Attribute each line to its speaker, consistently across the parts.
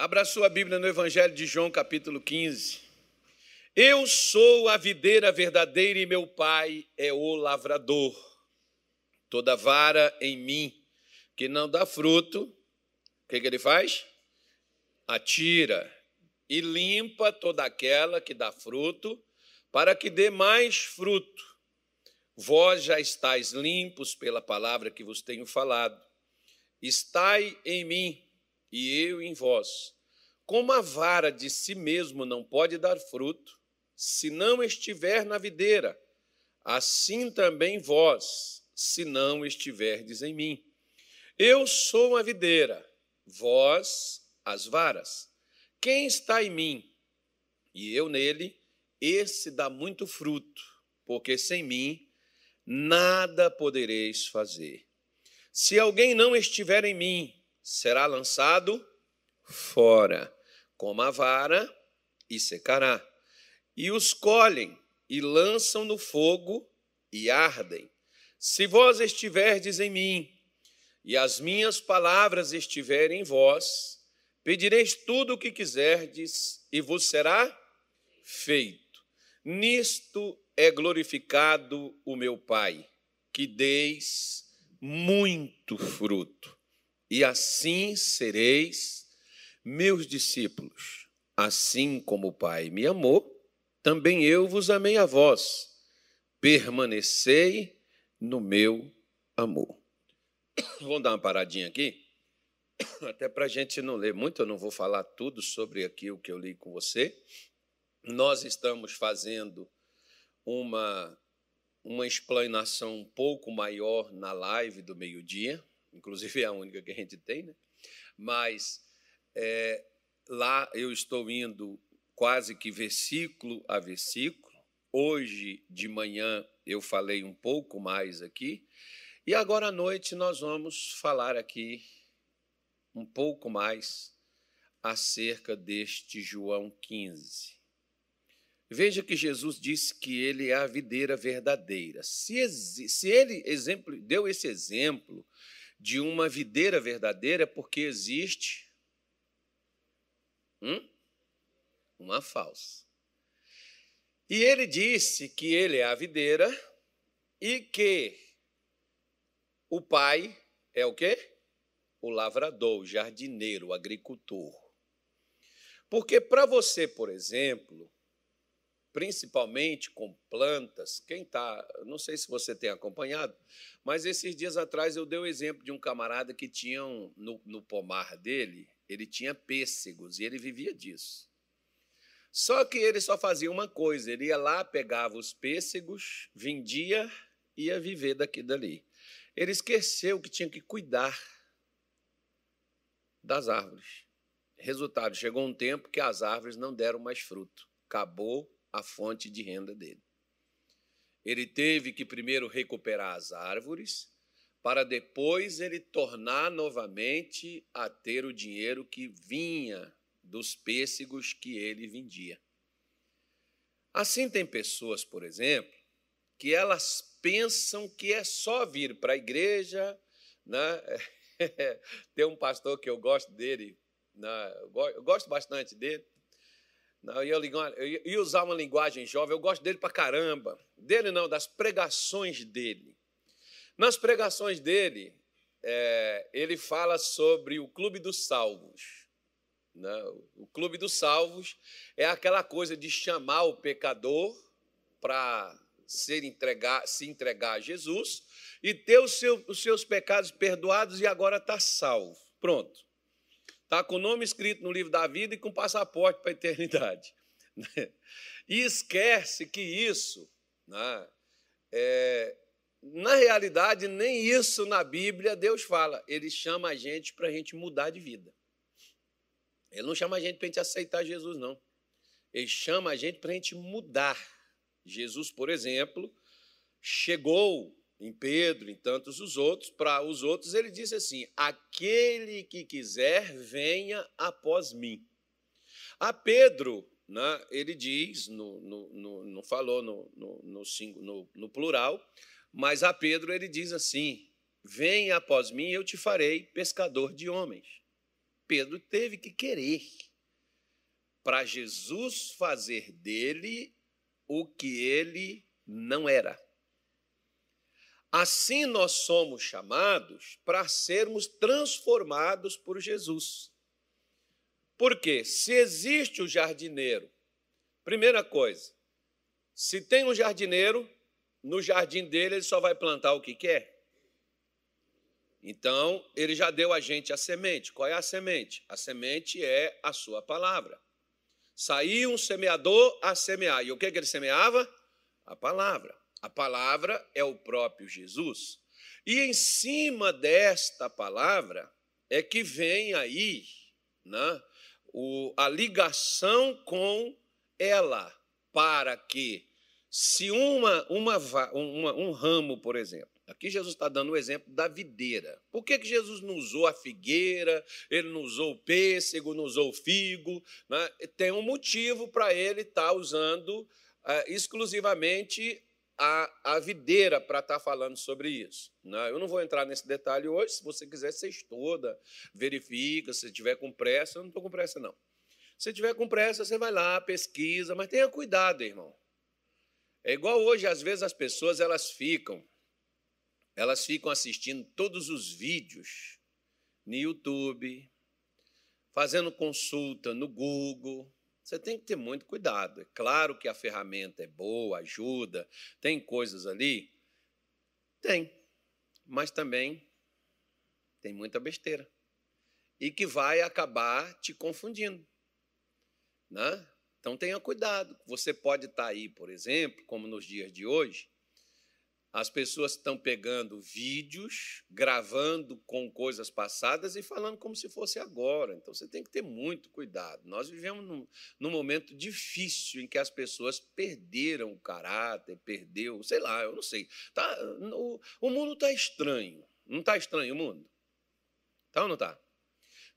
Speaker 1: Abra sua Bíblia no Evangelho de João, capítulo 15. Eu sou a videira verdadeira e meu pai é o lavrador. Toda vara em mim que não dá fruto, o que, que ele faz? Atira e limpa toda aquela que dá fruto, para que dê mais fruto. Vós já estáis limpos pela palavra que vos tenho falado. Estai em mim e eu em vós. Como a vara de si mesmo não pode dar fruto, se não estiver na videira, assim também vós, se não estiverdes em mim. Eu sou a videira, vós as varas. Quem está em mim e eu nele, esse dá muito fruto, porque sem mim nada podereis fazer. Se alguém não estiver em mim, será lançado fora, como a vara, e secará. E os colhem e lançam no fogo e ardem. Se vós estiverdes em mim, e as minhas palavras estiverem em vós, pedireis tudo o que quiserdes, e vos será feito. Nisto é glorificado o meu Pai, que deis muito fruto, e assim sereis meus discípulos. Assim como o Pai me amou, também eu vos amei a vós. Permanecei no meu amor. Vamos dar uma paradinha aqui, até para a gente não ler muito, eu não vou falar tudo sobre aquilo que eu li com você. Nós estamos fazendo uma uma explanação um pouco maior na live do meio-dia, inclusive é a única que a gente tem, né? mas é, lá eu estou indo quase que versículo a versículo. Hoje de manhã eu falei um pouco mais aqui, e agora à noite nós vamos falar aqui um pouco mais acerca deste João 15. Veja que Jesus disse que ele é a videira verdadeira. Se, se ele exemplo, deu esse exemplo de uma videira verdadeira, é porque existe hum? uma falsa. E ele disse que ele é a videira e que o pai é o quê? O lavrador, o jardineiro, o agricultor. Porque para você, por exemplo, principalmente com plantas. Quem está, não sei se você tem acompanhado, mas esses dias atrás eu dei o exemplo de um camarada que tinha um, no, no pomar dele, ele tinha pêssegos e ele vivia disso. Só que ele só fazia uma coisa: ele ia lá, pegava os pêssegos, vendia e ia viver daqui dali. Ele esqueceu que tinha que cuidar das árvores. Resultado: chegou um tempo que as árvores não deram mais fruto. Acabou a fonte de renda dele. Ele teve que primeiro recuperar as árvores, para depois ele tornar novamente a ter o dinheiro que vinha dos pêssegos que ele vendia. Assim, tem pessoas, por exemplo, que elas pensam que é só vir para a igreja. Né? tem um pastor que eu gosto dele, né? eu gosto bastante dele, não, eu, ia usar uma linguagem jovem, eu gosto dele pra caramba. Dele não, das pregações dele. Nas pregações dele, é, ele fala sobre o Clube dos Salvos. Né? O Clube dos Salvos é aquela coisa de chamar o pecador para ser entregar, se entregar a Jesus e ter seu, os seus pecados perdoados e agora está salvo. Pronto. Está com o nome escrito no livro da vida e com passaporte para a eternidade. E esquece que isso, né, é, na realidade, nem isso na Bíblia Deus fala. Ele chama a gente para a gente mudar de vida. Ele não chama a gente para a gente aceitar Jesus, não. Ele chama a gente para a gente mudar. Jesus, por exemplo, chegou em Pedro, em tantos os outros, para os outros ele disse assim: aquele que quiser, venha após mim. A Pedro, né, ele diz, no, no, no, não falou no, no, no, plural, mas a Pedro ele diz assim: venha após mim, eu te farei pescador de homens. Pedro teve que querer para Jesus fazer dele o que ele não era. Assim nós somos chamados para sermos transformados por Jesus. Porque se existe o jardineiro, primeira coisa, se tem um jardineiro, no jardim dele ele só vai plantar o que quer. Então, ele já deu a gente a semente. Qual é a semente? A semente é a sua palavra. Saiu um semeador a semear. E o que, que ele semeava? A palavra. A palavra é o próprio Jesus. E em cima desta palavra é que vem aí né, o, a ligação com ela, para que, se uma, uma, uma, um ramo, por exemplo, Aqui Jesus está dando o exemplo da videira. Por que, que Jesus não usou a figueira, ele não usou o pêssego, não usou o figo? Né? Tem um motivo para ele estar tá usando é, exclusivamente a, a videira para estar tá falando sobre isso. Né? Eu não vou entrar nesse detalhe hoje. Se você quiser, você estuda, verifica. Se tiver com pressa, eu não estou com pressa, não. Se tiver com pressa, você vai lá, pesquisa, mas tenha cuidado, irmão. É igual hoje, às vezes as pessoas elas ficam elas ficam assistindo todos os vídeos no YouTube, fazendo consulta no Google. Você tem que ter muito cuidado. É claro que a ferramenta é boa, ajuda, tem coisas ali. Tem. Mas também tem muita besteira. E que vai acabar te confundindo. Né? Então tenha cuidado. Você pode estar aí, por exemplo, como nos dias de hoje, as pessoas estão pegando vídeos, gravando com coisas passadas e falando como se fosse agora. Então você tem que ter muito cuidado. Nós vivemos num, num momento difícil em que as pessoas perderam o caráter, perdeu, sei lá, eu não sei. Tá, o, o mundo está estranho. Não está estranho o mundo? Está ou não está?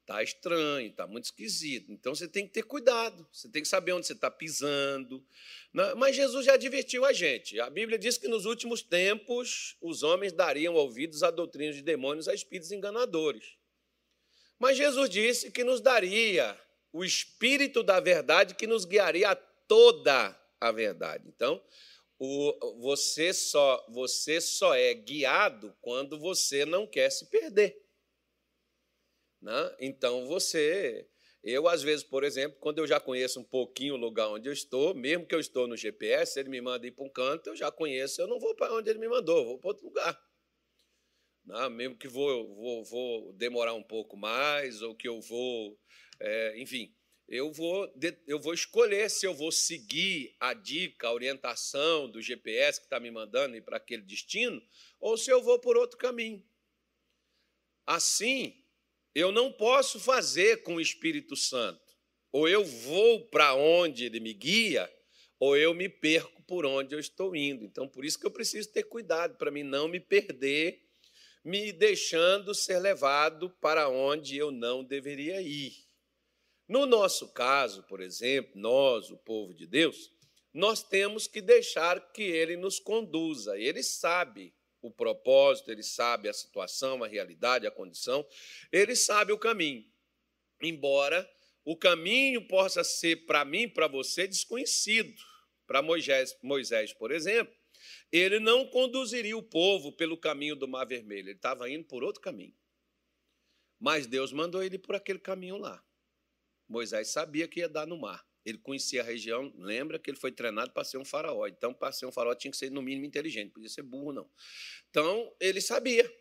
Speaker 1: Está estranho, está muito esquisito. Então você tem que ter cuidado, você tem que saber onde você está pisando. Né? Mas Jesus já advertiu a gente. A Bíblia diz que nos últimos tempos os homens dariam ouvidos a doutrinas de demônios, a espíritos enganadores. Mas Jesus disse que nos daria o espírito da verdade que nos guiaria a toda a verdade. Então, o, você só você só é guiado quando você não quer se perder. Né? Então você. Eu, às vezes, por exemplo, quando eu já conheço um pouquinho o lugar onde eu estou, mesmo que eu estou no GPS, ele me manda ir para um canto, eu já conheço, eu não vou para onde ele me mandou, vou para outro lugar. Né? Mesmo que vou, vou, vou demorar um pouco mais, ou que eu vou. É, enfim, eu vou, eu vou escolher se eu vou seguir a dica, a orientação do GPS que está me mandando ir para aquele destino, ou se eu vou por outro caminho. Assim, eu não posso fazer com o Espírito Santo. Ou eu vou para onde ele me guia, ou eu me perco por onde eu estou indo. Então, por isso que eu preciso ter cuidado para mim não me perder, me deixando ser levado para onde eu não deveria ir. No nosso caso, por exemplo, nós, o povo de Deus, nós temos que deixar que ele nos conduza. Ele sabe o propósito, ele sabe a situação, a realidade, a condição, ele sabe o caminho. Embora o caminho possa ser para mim, para você, desconhecido. Para Moisés, Moisés, por exemplo, ele não conduziria o povo pelo caminho do Mar Vermelho, ele estava indo por outro caminho. Mas Deus mandou ele por aquele caminho lá. Moisés sabia que ia dar no mar. Ele conhecia a região, lembra que ele foi treinado para ser um faraó. Então, para ser um faraó, tinha que ser, no mínimo, inteligente, não podia ser burro, não. Então, ele sabia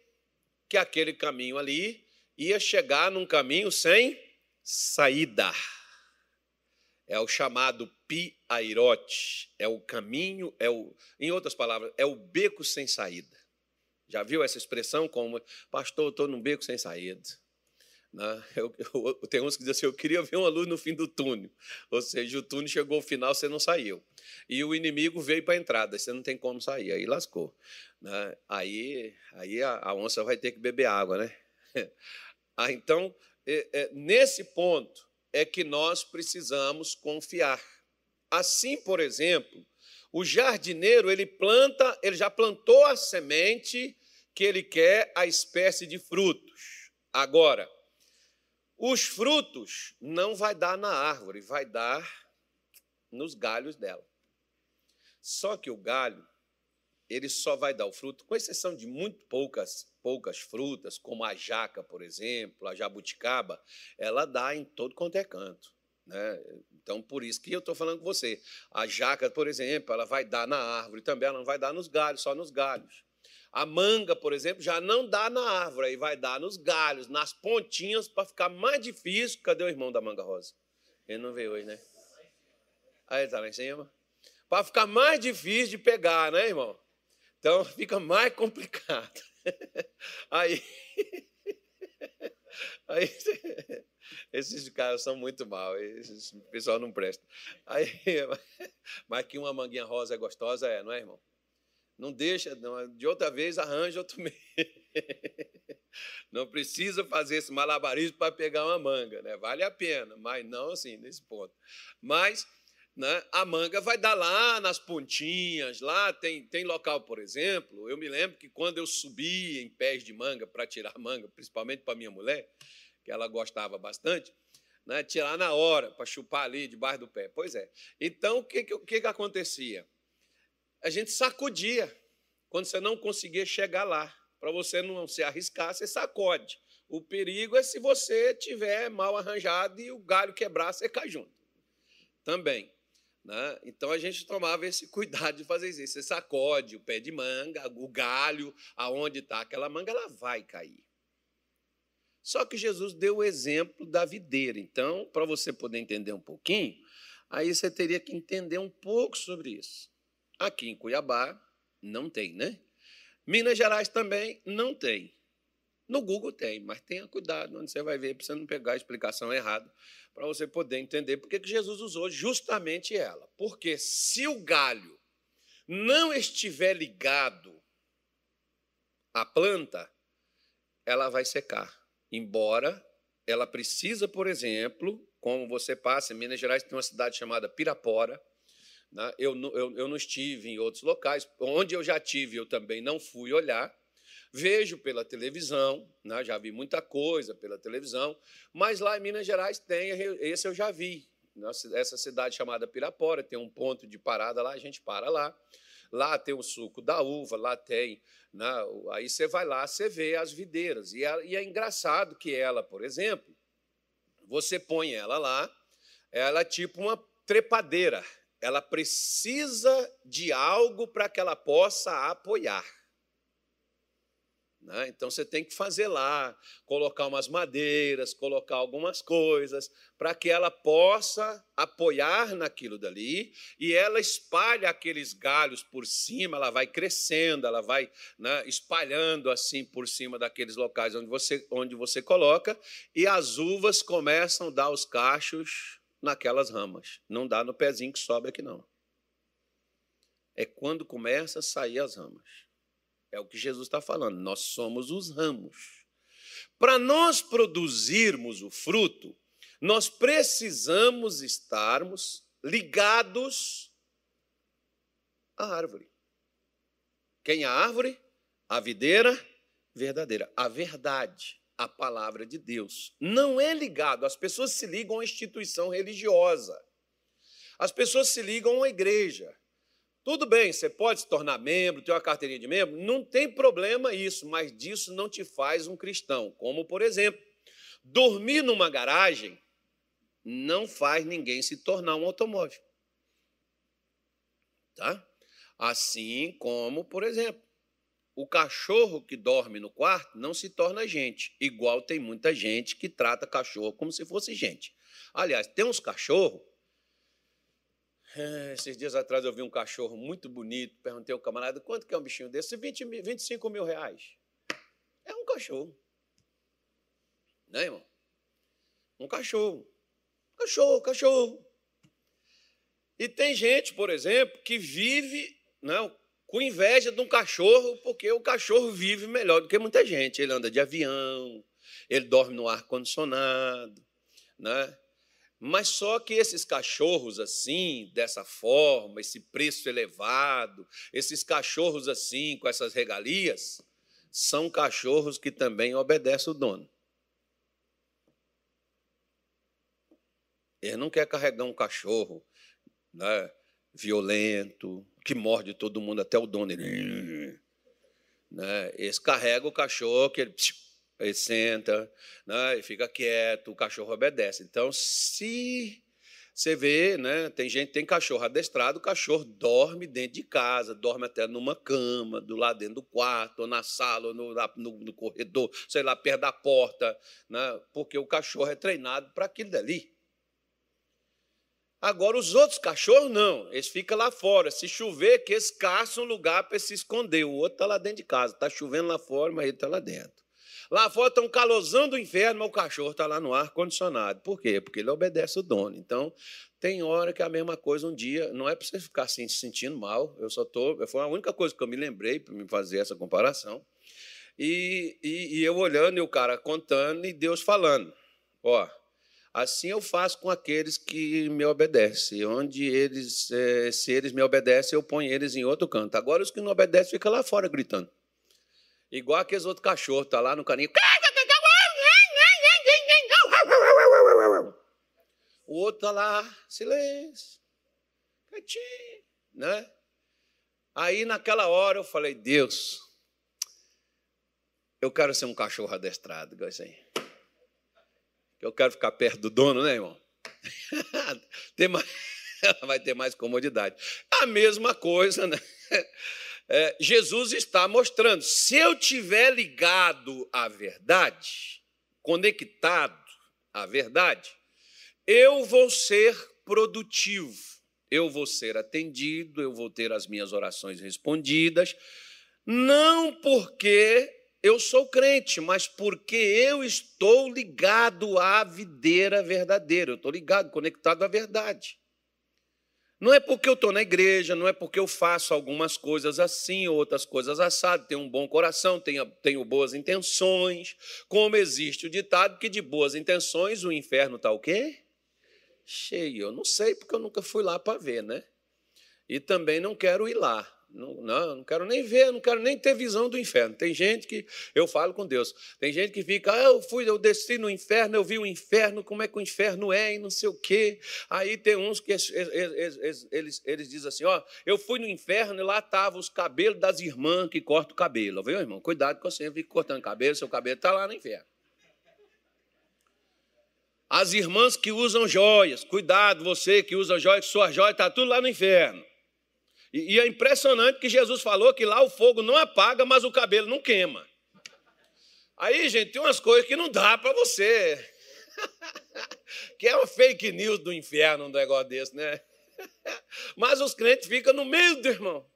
Speaker 1: que aquele caminho ali ia chegar num caminho sem saída. É o chamado piairote, é o caminho, é o, em outras palavras, é o beco sem saída. Já viu essa expressão como, pastor, estou num beco sem saída? Né? Eu, eu, tem uns que dizem assim: eu queria ver uma luz no fim do túnel. Ou seja, o túnel chegou ao final, você não saiu. E o inimigo veio para a entrada, você não tem como sair, aí lascou. Né? Aí, aí a, onça vai ter que beber água, né? ah, então, é, é, nesse ponto é que nós precisamos confiar. Assim, por exemplo, o jardineiro ele planta, ele já plantou a semente que ele quer a espécie de frutos. Agora, Os frutos não vai dar na árvore, vai dar nos galhos dela. Só que o galho, ele só vai dar o fruto, com exceção de muito poucas, poucas frutas, como a jaca, por exemplo, a jabuticaba, ela dá em todo quanto é canto. Né? Então, por isso que eu estou falando com você. A jaca, por exemplo, ela vai dar na árvore também, ela não vai dar nos galhos, só nos galhos. A manga, por exemplo, já não dá na árvore, aí vai dar nos galhos, nas pontinhas, para ficar mais difícil. Cadê o irmão da manga rosa? Ele não veio hoje, né? Aí está lá em cima. Para ficar mais difícil de pegar, né, irmão? Então fica mais complicado. Aí, aí esses caras são muito mal, esses pessoal não presta. Aí, mas que uma manguinha rosa é gostosa, é, não é, irmão? Não deixa, não, de outra vez arranja outro meio. Não precisa fazer esse malabarismo para pegar uma manga, né? Vale a pena, mas não assim, nesse ponto. Mas né, a manga vai dar lá nas pontinhas, lá tem, tem local, por exemplo. Eu me lembro que quando eu subi em pés de manga para tirar manga, principalmente para minha mulher, que ela gostava bastante, né, tirar na hora, para chupar ali debaixo do pé. Pois é. Então, o que, que, que acontecia? A gente sacudia quando você não conseguia chegar lá. Para você não se arriscar, você sacode. O perigo é se você tiver mal arranjado e o galho quebrar, você cai junto. Também. Né? Então a gente tomava esse cuidado de fazer isso. Você sacode o pé de manga, o galho, aonde está aquela manga, ela vai cair. Só que Jesus deu o exemplo da videira. Então, para você poder entender um pouquinho, aí você teria que entender um pouco sobre isso. Aqui em Cuiabá não tem, né? Minas Gerais também não tem. No Google tem, mas tenha cuidado onde você vai ver para você não pegar a explicação errada, para você poder entender por que Jesus usou justamente ela. Porque se o galho não estiver ligado à planta, ela vai secar. Embora ela precisa, por exemplo, como você passa em Minas Gerais, tem uma cidade chamada Pirapora, né? Eu, eu, eu não estive em outros locais, onde eu já tive, eu também não fui olhar. Vejo pela televisão, né? já vi muita coisa pela televisão, mas lá em Minas Gerais tem, esse eu já vi. Essa cidade chamada Pirapora tem um ponto de parada lá, a gente para lá. Lá tem o suco da uva, lá tem. Né? Aí você vai lá, você vê as videiras. E é, e é engraçado que ela, por exemplo, você põe ela lá, ela é tipo uma trepadeira ela precisa de algo para que ela possa apoiar. Né? Então você tem que fazer lá, colocar umas madeiras, colocar algumas coisas, para que ela possa apoiar naquilo dali, e ela espalha aqueles galhos por cima, ela vai crescendo, ela vai né, espalhando assim por cima daqueles locais onde você, onde você coloca, e as uvas começam a dar os cachos naquelas ramas. Não dá no pezinho que sobe aqui, não. É quando começa a sair as ramas. É o que Jesus está falando. Nós somos os ramos. Para nós produzirmos o fruto, nós precisamos estarmos ligados à árvore. Quem é a árvore? A videira verdadeira. A verdade a palavra de Deus. Não é ligado, as pessoas se ligam uma instituição religiosa. As pessoas se ligam uma igreja. Tudo bem, você pode se tornar membro, ter uma carteirinha de membro, não tem problema isso, mas disso não te faz um cristão. Como, por exemplo, dormir numa garagem não faz ninguém se tornar um automóvel. Tá? Assim como, por exemplo, o cachorro que dorme no quarto não se torna gente, igual tem muita gente que trata cachorro como se fosse gente. Aliás, tem uns cachorros. É, esses dias atrás eu vi um cachorro muito bonito, perguntei ao camarada quanto que é um bichinho desse? 20 mil, 25 mil reais. É um cachorro. Né, irmão? Um cachorro. Cachorro, cachorro. E tem gente, por exemplo, que vive, não, né, com inveja de um cachorro, porque o cachorro vive melhor do que muita gente. Ele anda de avião, ele dorme no ar-condicionado, né? Mas só que esses cachorros assim, dessa forma, esse preço elevado, esses cachorros assim, com essas regalias, são cachorros que também obedecem o dono. Ele não quer carregar um cachorro né, violento, que morde todo mundo, até o dono. Ele, né, esse carrega o cachorro, que ele, ele senta né, e fica quieto, o cachorro obedece. Então, se você vê, né? Tem gente tem cachorro adestrado, o cachorro dorme dentro de casa, dorme até numa cama, do lado dentro do quarto, ou na sala, ou no, no, no corredor, sei lá, perto da porta, né? porque o cachorro é treinado para aquilo dali. Agora, os outros cachorros não, eles ficam lá fora. Se chover, que eles caçam um lugar para se esconder. O outro está lá dentro de casa. Está chovendo lá fora, mas ele está lá dentro. Lá fora está um calorzão do inferno, mas o cachorro está lá no ar-condicionado. Por quê? Porque ele obedece o dono. Então, tem hora que é a mesma coisa um dia. Não é para você ficar assim, se sentindo mal. Eu só estou. Foi a única coisa que eu me lembrei para me fazer essa comparação. E, e, e eu olhando e o cara contando e Deus falando. Ó, Assim eu faço com aqueles que me obedecem. Onde eles, eh, se eles me obedecem, eu ponho eles em outro canto. Agora os que não obedecem ficam lá fora gritando. Igual aqueles outros cachorros, tá lá no caninho. O outro tá lá, silêncio, quietinho, né? Aí naquela hora eu falei, Deus, eu quero ser um cachorro adestrado, igual isso aí. Eu quero ficar perto do dono, né, irmão? Tem mais, vai ter mais comodidade. A mesma coisa, né? é, Jesus está mostrando. Se eu tiver ligado à verdade, conectado à verdade, eu vou ser produtivo, eu vou ser atendido, eu vou ter as minhas orações respondidas, não porque eu sou crente, mas porque eu estou ligado à videira verdadeira, eu estou ligado, conectado à verdade. Não é porque eu estou na igreja, não é porque eu faço algumas coisas assim, outras coisas assado, tenho um bom coração, tenho, tenho boas intenções. Como existe o ditado que de boas intenções o inferno está o quê? Cheio. Eu não sei porque eu nunca fui lá para ver, né? E também não quero ir lá. Não, não, não quero nem ver, não quero nem ter visão do inferno. Tem gente que, eu falo com Deus, tem gente que fica, ah, eu fui, eu desci no inferno, eu vi o inferno, como é que o inferno é e não sei o quê. Aí tem uns que eles, eles, eles, eles dizem assim, ó, eu fui no inferno e lá estavam os cabelos das irmãs que cortam o cabelo. Viu, irmão? Cuidado que você fica cortando cabelo, seu cabelo está lá no inferno. As irmãs que usam joias, cuidado, você que usa joias, sua joia está tudo lá no inferno. E, e é impressionante que Jesus falou que lá o fogo não apaga, mas o cabelo não queima. Aí, gente, tem umas coisas que não dá para você. que é uma fake news do inferno, um negócio desse, né? Mas os crentes ficam no meio do irmão.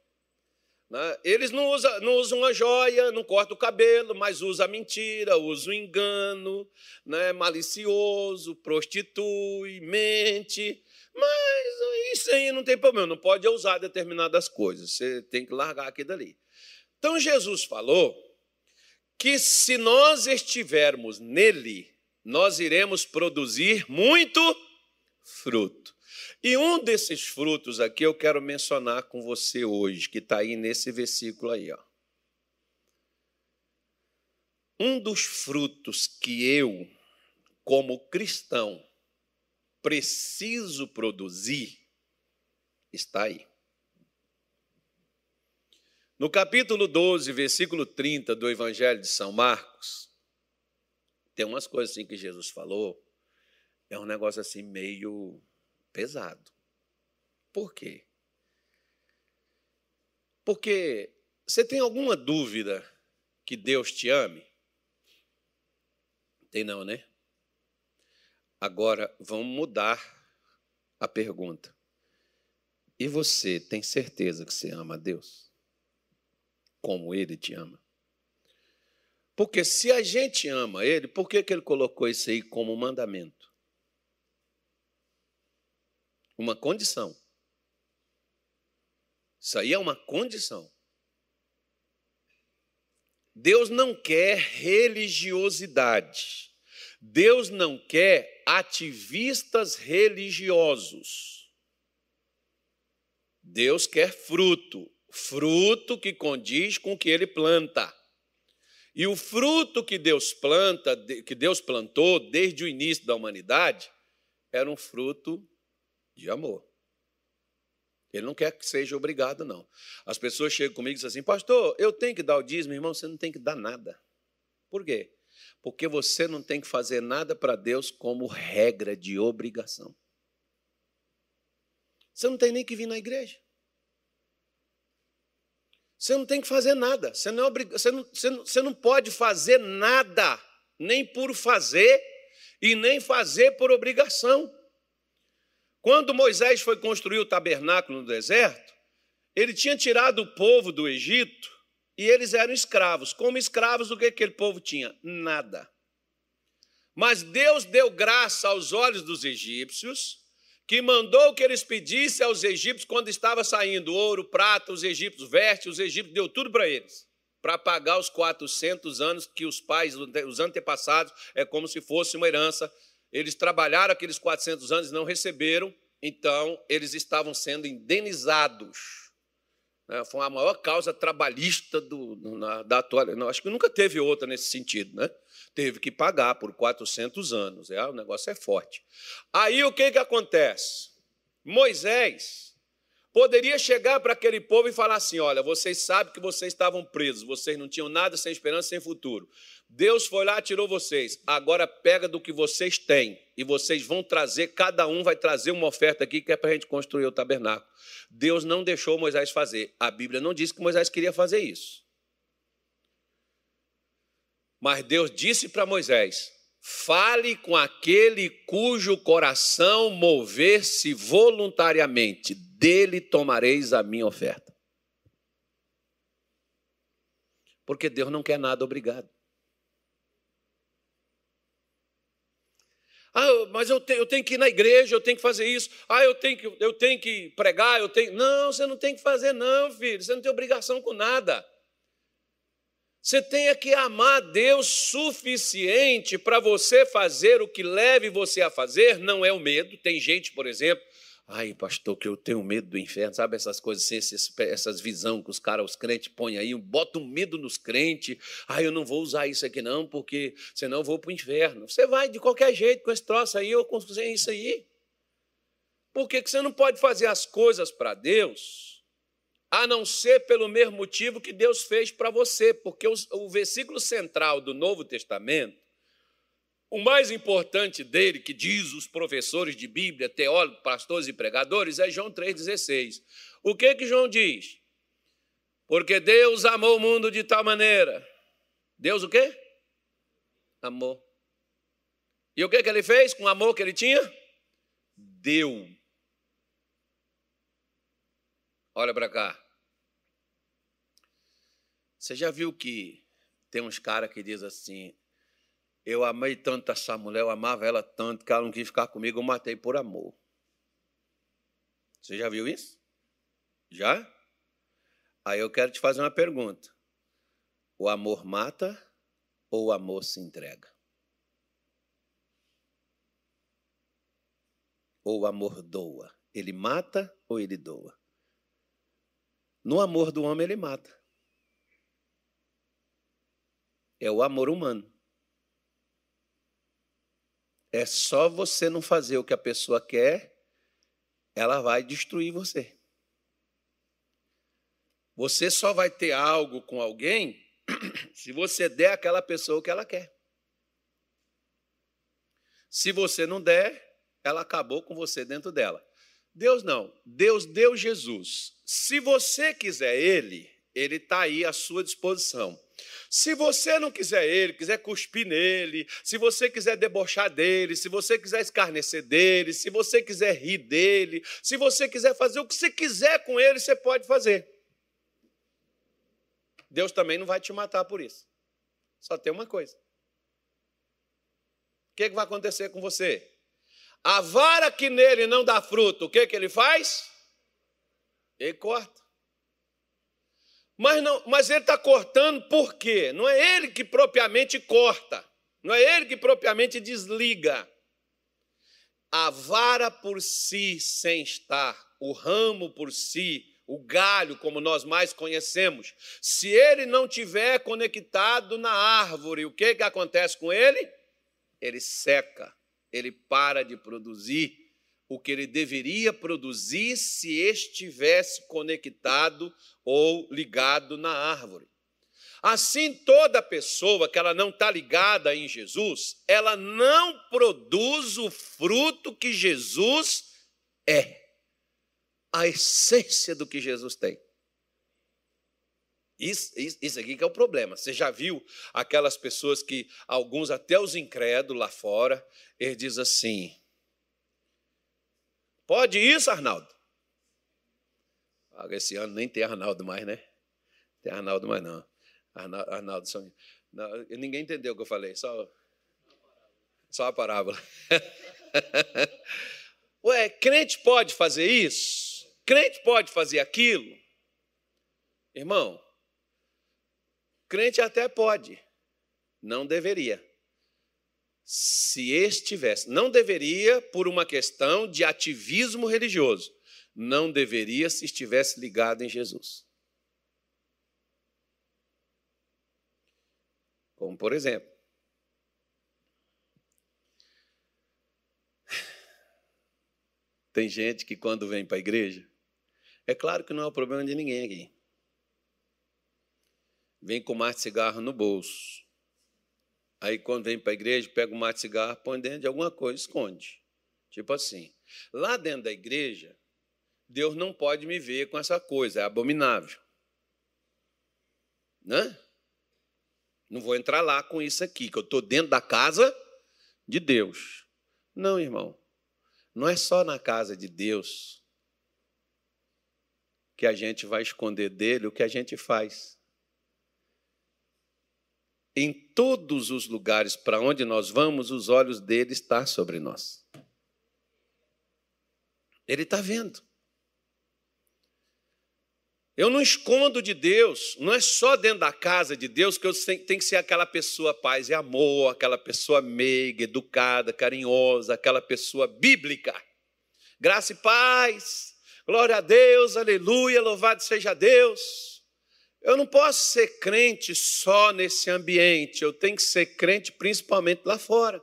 Speaker 1: Né? Eles não usam, não usam a joia, não cortam o cabelo, mas usam a mentira, usam o engano, né? malicioso, prostitui, mente. Mas isso aí não tem problema, não pode usar determinadas coisas, você tem que largar aquilo dali. Então Jesus falou que se nós estivermos nele, nós iremos produzir muito fruto. E um desses frutos aqui eu quero mencionar com você hoje, que está aí nesse versículo aí. Ó. Um dos frutos que eu, como cristão, preciso produzir está aí. No capítulo 12, versículo 30 do Evangelho de São Marcos, tem umas coisas assim que Jesus falou, é um negócio assim meio pesado. Por quê? Porque você tem alguma dúvida que Deus te ame? Tem não, né? Agora, vamos mudar a pergunta. E você tem certeza que você ama a Deus? Como Ele te ama? Porque se a gente ama Ele, por que, que Ele colocou isso aí como mandamento? Uma condição. Isso aí é uma condição. Deus não quer religiosidade. Deus não quer ativistas religiosos. Deus quer fruto, fruto que condiz com o que ele planta. E o fruto que Deus planta, que Deus plantou desde o início da humanidade, era um fruto de amor. Ele não quer que seja obrigado, não. As pessoas chegam comigo e dizem assim, pastor, eu tenho que dar o dízimo, irmão, você não tem que dar nada. Por quê? Porque você não tem que fazer nada para Deus como regra de obrigação. Você não tem nem que vir na igreja. Você não tem que fazer nada. Você não, é obrig... você não, você não, você não pode fazer nada, nem por fazer e nem fazer por obrigação. Quando Moisés foi construir o tabernáculo no deserto, ele tinha tirado o povo do Egito e eles eram escravos. Como escravos, o que aquele povo tinha? Nada. Mas Deus deu graça aos olhos dos egípcios, que mandou que eles pedissem aos egípcios quando estava saindo ouro, prata, os egípcios vestes, os egípcios deu tudo para eles, para pagar os 400 anos que os pais, os antepassados, é como se fosse uma herança eles trabalharam aqueles 400 anos e não receberam, então eles estavam sendo indenizados. Né? Foi a maior causa trabalhista do, na, da atualidade. Acho que nunca teve outra nesse sentido. Né? Teve que pagar por 400 anos. É, o negócio é forte. Aí o que, que acontece? Moisés poderia chegar para aquele povo e falar assim: olha, vocês sabem que vocês estavam presos, vocês não tinham nada sem esperança, sem futuro. Deus foi lá, tirou vocês. Agora pega do que vocês têm e vocês vão trazer, cada um vai trazer uma oferta aqui que é para a gente construir o tabernáculo. Deus não deixou Moisés fazer. A Bíblia não diz que Moisés queria fazer isso. Mas Deus disse para Moisés: fale com aquele cujo coração mover-se voluntariamente, dele tomareis a minha oferta. Porque Deus não quer nada obrigado. Ah, mas eu, eu tenho que ir na igreja, eu tenho que fazer isso. Ah, eu tenho que, eu tenho que pregar, eu tenho. Não, você não tem que fazer, não, filho. Você não tem obrigação com nada. Você tem que amar Deus suficiente para você fazer o que leve você a fazer, não é o medo. Tem gente, por exemplo, Ai, pastor, que eu tenho medo do inferno, sabe essas coisas, assim, essas, essas visões que os caras, os crentes põem aí, botam medo nos crentes. Ai, eu não vou usar isso aqui não, porque senão eu vou para o inferno. Você vai de qualquer jeito com esse troço aí ou com isso aí. Por que você não pode fazer as coisas para Deus, a não ser pelo mesmo motivo que Deus fez para você? Porque o, o versículo central do Novo Testamento o mais importante dele, que diz os professores de Bíblia, teólogos, pastores e pregadores, é João 3,16. O que que João diz? Porque Deus amou o mundo de tal maneira. Deus o quê? Amou. E o que, que ele fez com o amor que ele tinha? Deu. Olha para cá. Você já viu que tem uns caras que diz assim: eu amei tanto essa mulher, eu amava ela tanto que ela não quis ficar comigo, eu matei por amor. Você já viu isso? Já? Aí eu quero te fazer uma pergunta: o amor mata ou o amor se entrega? Ou o amor doa? Ele mata ou ele doa? No amor do homem, ele mata. É o amor humano. É só você não fazer o que a pessoa quer, ela vai destruir você. Você só vai ter algo com alguém se você der àquela pessoa o que ela quer. Se você não der, ela acabou com você dentro dela. Deus não. Deus deu Jesus. Se você quiser Ele, Ele está aí à sua disposição. Se você não quiser ele, quiser cuspir nele, se você quiser debochar dele, se você quiser escarnecer dele, se você quiser rir dele, se você quiser fazer o que você quiser com ele, você pode fazer. Deus também não vai te matar por isso. Só tem uma coisa. O que, é que vai acontecer com você? A vara que nele não dá fruto, o que, que ele faz? Ele corta. Mas, não, mas ele está cortando por quê? Não é ele que propriamente corta, não é ele que propriamente desliga. A vara por si sem estar, o ramo por si, o galho, como nós mais conhecemos, se ele não tiver conectado na árvore, o que, que acontece com ele? Ele seca, ele para de produzir o que ele deveria produzir se estivesse conectado ou ligado na árvore. Assim, toda pessoa que ela não está ligada em Jesus, ela não produz o fruto que Jesus é, a essência do que Jesus tem. Isso, isso, aqui que é o problema. Você já viu aquelas pessoas que, alguns, até os incrédulos lá fora, eles dizem assim: Pode isso, Arnaldo? Esse ano nem tem Arnaldo mais, né? Tem Arnaldo mais, não. Arnaldo, Arnaldo são, não, ninguém entendeu o que eu falei, só, só a parábola. Ué, crente pode fazer isso? Crente pode fazer aquilo? Irmão, crente até pode, não deveria. Se estivesse, não deveria por uma questão de ativismo religioso, não deveria se estivesse ligado em Jesus. Como por exemplo, tem gente que quando vem para a igreja, é claro que não é o problema de ninguém aqui. Vem com maço de cigarro no bolso. Aí quando vem para a igreja, pega o maço de cigarro, põe dentro de alguma coisa, esconde. Tipo assim. Lá dentro da igreja, Deus não pode me ver com essa coisa, é abominável. Né? Não vou entrar lá com isso aqui, que eu estou dentro da casa de Deus. Não, irmão. Não é só na casa de Deus que a gente vai esconder dele o que a gente faz. Em todos os lugares para onde nós vamos, os olhos dele estão sobre nós. Ele está vendo. Eu não escondo de Deus, não é só dentro da casa de Deus que eu tenho que ser aquela pessoa paz e amor, aquela pessoa meiga, educada, carinhosa, aquela pessoa bíblica. Graça e paz, glória a Deus, aleluia, louvado seja Deus. Eu não posso ser crente só nesse ambiente, eu tenho que ser crente principalmente lá fora.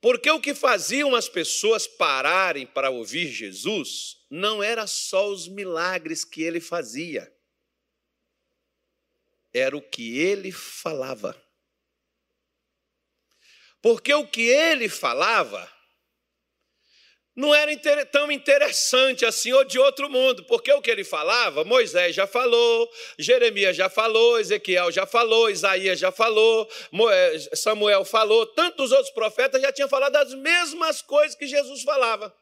Speaker 1: Porque o que faziam as pessoas pararem para ouvir Jesus não era só os milagres que ele fazia, era o que ele falava. Porque o que ele falava não era tão interessante assim ou de outro mundo, porque o que ele falava, Moisés já falou, Jeremias já falou, Ezequiel já falou, Isaías já falou, eh, Samuel falou, tantos outros profetas já tinham falado as mesmas coisas que Jesus falava.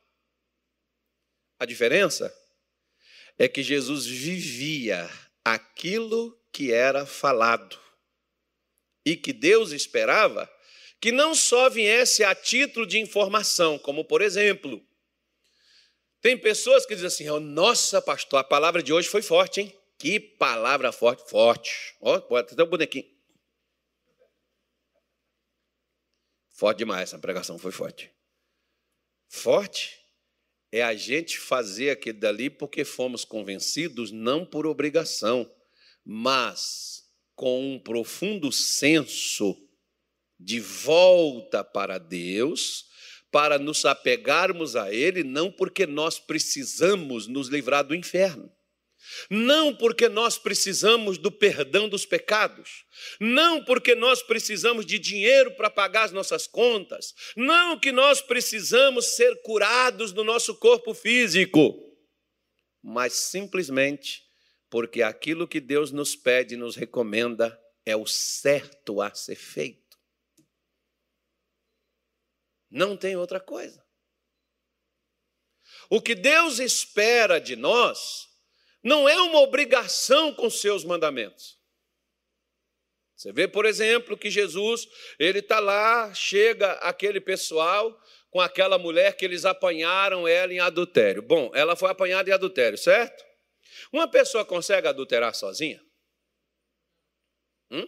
Speaker 1: A diferença é que Jesus vivia aquilo que era falado e que Deus esperava que não só viesse a título de informação, como por exemplo, tem pessoas que dizem assim: oh, nossa, pastor, a palavra de hoje foi forte, hein? Que palavra forte, forte. Ó, oh, até um bonequinho. Forte demais, essa pregação foi forte. Forte é a gente fazer aquilo dali porque fomos convencidos, não por obrigação, mas com um profundo senso de volta para Deus, para nos apegarmos a Ele, não porque nós precisamos nos livrar do inferno. Não porque nós precisamos do perdão dos pecados, não porque nós precisamos de dinheiro para pagar as nossas contas, não que nós precisamos ser curados do nosso corpo físico, mas simplesmente porque aquilo que Deus nos pede e nos recomenda é o certo a ser feito. Não tem outra coisa. O que Deus espera de nós não é uma obrigação com seus mandamentos. Você vê, por exemplo, que Jesus, ele está lá, chega aquele pessoal com aquela mulher que eles apanharam ela em adultério. Bom, ela foi apanhada em adultério, certo? Uma pessoa consegue adulterar sozinha? Hum?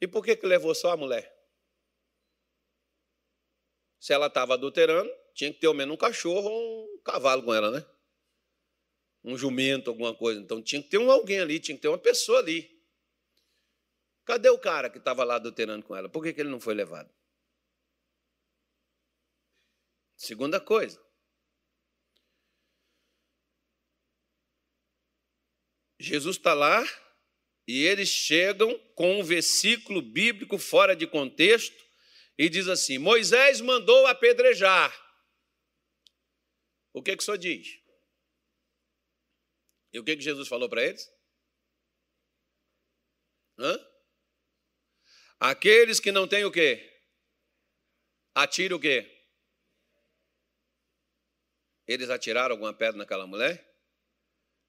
Speaker 1: E por que, que levou só a mulher? Se ela estava adulterando, tinha que ter ao menos um cachorro ou um cavalo com ela, né? Um jumento, alguma coisa. Então tinha que ter um alguém ali, tinha que ter uma pessoa ali. Cadê o cara que estava lá adulterando com ela? Por que, que ele não foi levado? Segunda coisa. Jesus está lá e eles chegam com um versículo bíblico fora de contexto e diz assim: Moisés mandou apedrejar. O que, que o senhor diz? E o que, que Jesus falou para eles? Hã? Aqueles que não têm o quê? Atire o quê? Eles atiraram alguma pedra naquela mulher?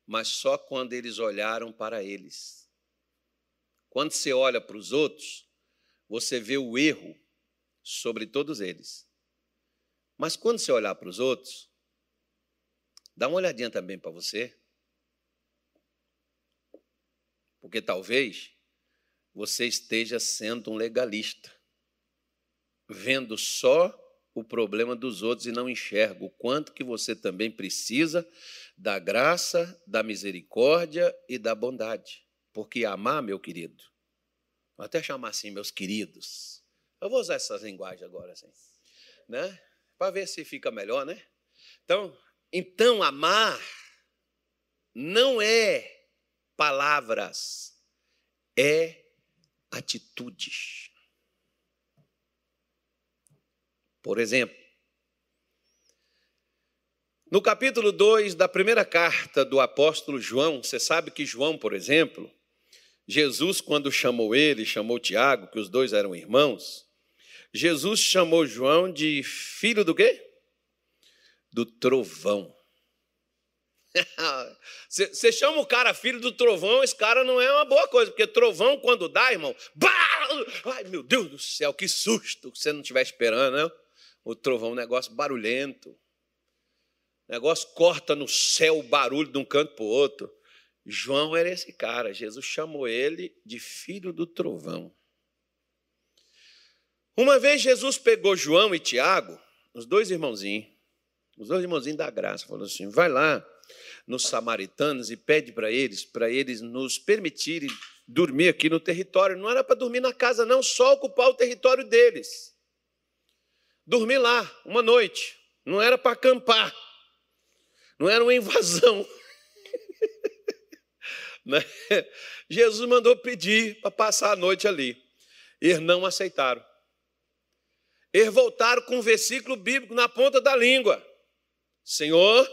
Speaker 1: Mas só quando eles olharam para eles. Quando você olha para os outros, você vê o erro sobre todos eles. Mas quando você olhar para os outros, dá uma olhadinha também para você. Porque talvez você esteja sendo um legalista, vendo só o problema dos outros e não enxerga o quanto que você também precisa da graça, da misericórdia e da bondade. Porque amar, meu querido, vou até chamar assim, meus queridos. Eu vou usar essas linguagens agora assim, né? Para ver se fica melhor, né? Então, então amar não é palavras, é atitudes. Por exemplo, no capítulo 2 da primeira carta do apóstolo João, você sabe que João, por exemplo, Jesus, quando chamou ele, chamou Tiago, que os dois eram irmãos, Jesus chamou João de filho do quê? Do trovão. Você chama o cara filho do trovão, esse cara não é uma boa coisa, porque trovão, quando dá, irmão, bah! ai meu Deus do céu, que susto, que você não estiver esperando, né? o trovão, um negócio barulhento. O negócio corta no céu o barulho de um canto para o outro. João era esse cara. Jesus chamou ele de filho do trovão. Uma vez Jesus pegou João e Tiago, os dois irmãozinhos, os dois irmãozinhos da graça, falou assim: vai lá nos samaritanos e pede para eles, para eles nos permitirem dormir aqui no território. Não era para dormir na casa, não, só ocupar o território deles dormir lá uma noite. Não era para acampar. Não era uma invasão. Né? Jesus mandou pedir para passar a noite ali. Eles não aceitaram. Eles voltaram com um versículo bíblico na ponta da língua. Senhor,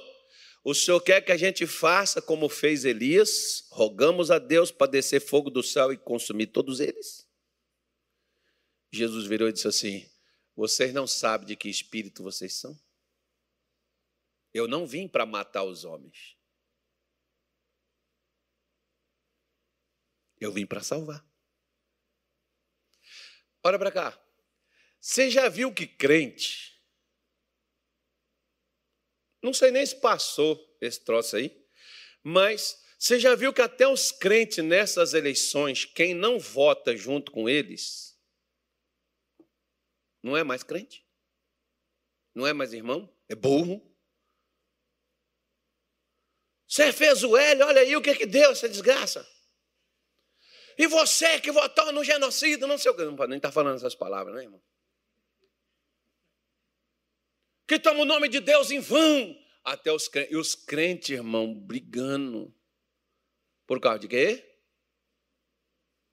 Speaker 1: o Senhor quer que a gente faça como fez Elias? Rogamos a Deus para descer fogo do céu e consumir todos eles? Jesus virou e disse assim: vocês não sabem de que espírito vocês são? Eu não vim para matar os homens. Eu vim para salvar. Olha para cá. Você já viu que crente? Não sei nem se passou esse troço aí, mas você já viu que até os crentes nessas eleições, quem não vota junto com eles, não é mais crente? Não é mais irmão? É burro? Você fez o L, olha aí o que, que deu essa desgraça. E você que votou no genocídio, não sei o que. Não pode nem estar tá falando essas palavras, né, irmão? Que toma o nome de Deus em vão. Até os crentes, e os crentes, irmão, brigando. Por causa de quê?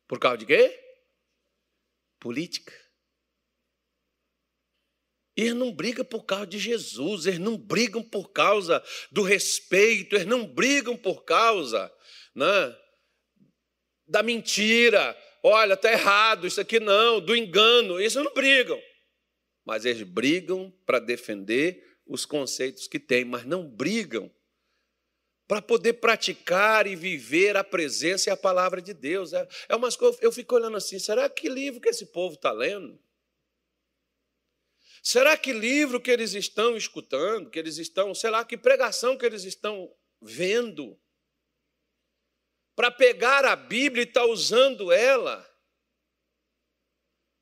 Speaker 1: Por causa de quê? Política. Eles não brigam por causa de Jesus, eles não brigam por causa do respeito, eles não brigam por causa né, da mentira. Olha, está errado, isso aqui não, do engano, isso não brigam. Mas eles brigam para defender os conceitos que têm, mas não brigam para poder praticar e viver a presença e a palavra de Deus. É, é umas coisas, eu fico olhando assim, será que livro que esse povo está lendo? Será que livro que eles estão escutando, que eles estão, sei lá, que pregação que eles estão vendo, para pegar a Bíblia e estar tá usando ela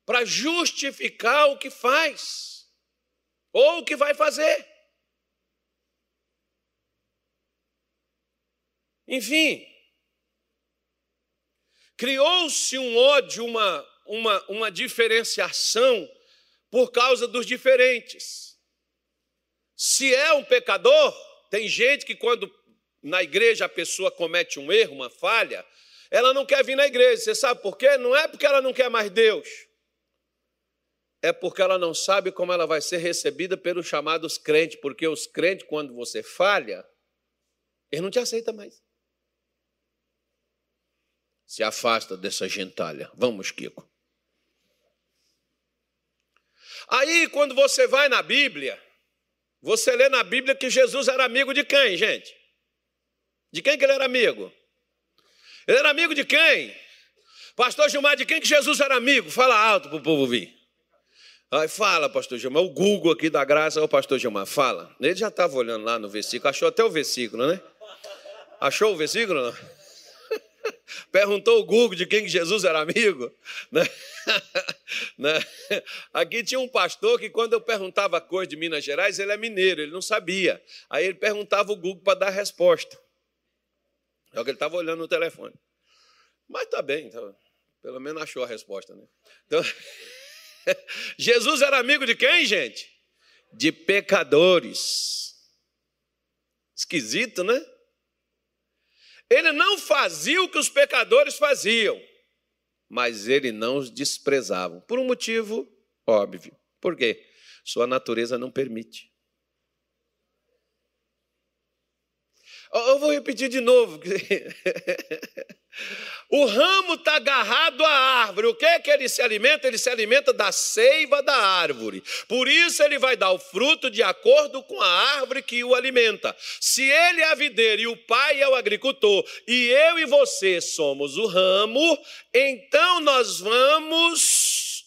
Speaker 1: para justificar o que faz ou o que vai fazer? Enfim, criou-se um ódio, uma, uma, uma diferenciação por causa dos diferentes. se é um pecador, tem gente que quando na igreja a pessoa comete um erro, uma falha, ela não quer vir na igreja. Você sabe por quê? Não é porque ela não quer mais Deus. É porque ela não sabe como ela vai ser recebida pelos chamados crentes. Porque os crentes, quando você falha, eles não te aceitam mais. Se afasta dessa gentalha. Vamos, Kiko. Aí, quando você vai na Bíblia, você lê na Bíblia que Jesus era amigo de quem, gente? De quem que ele era amigo? Ele era amigo de quem? Pastor Gilmar, de quem que Jesus era amigo? Fala alto para o povo ouvir. Aí fala, pastor Gilmar, o Google aqui da graça, o pastor Gilmar, fala. Ele já estava olhando lá no versículo, achou até o versículo, né? Achou o versículo? Não? Perguntou o Google de quem que Jesus era amigo. Né? né? Aqui tinha um pastor que, quando eu perguntava coisa de Minas Gerais, ele é mineiro, ele não sabia. Aí ele perguntava o Google para dar resposta. É o que ele estava olhando no telefone. Mas tá bem, tá, pelo menos achou a resposta, né? Então, Jesus era amigo de quem, gente? De pecadores. Esquisito, né? Ele não fazia o que os pecadores faziam, mas ele não os desprezava, por um motivo óbvio. Por quê? Sua natureza não permite. Eu vou repetir de novo. O ramo está agarrado à árvore. O que é que ele se alimenta? Ele se alimenta da seiva da árvore. Por isso ele vai dar o fruto de acordo com a árvore que o alimenta. Se ele é a videira e o pai é o agricultor, e eu e você somos o ramo, então nós vamos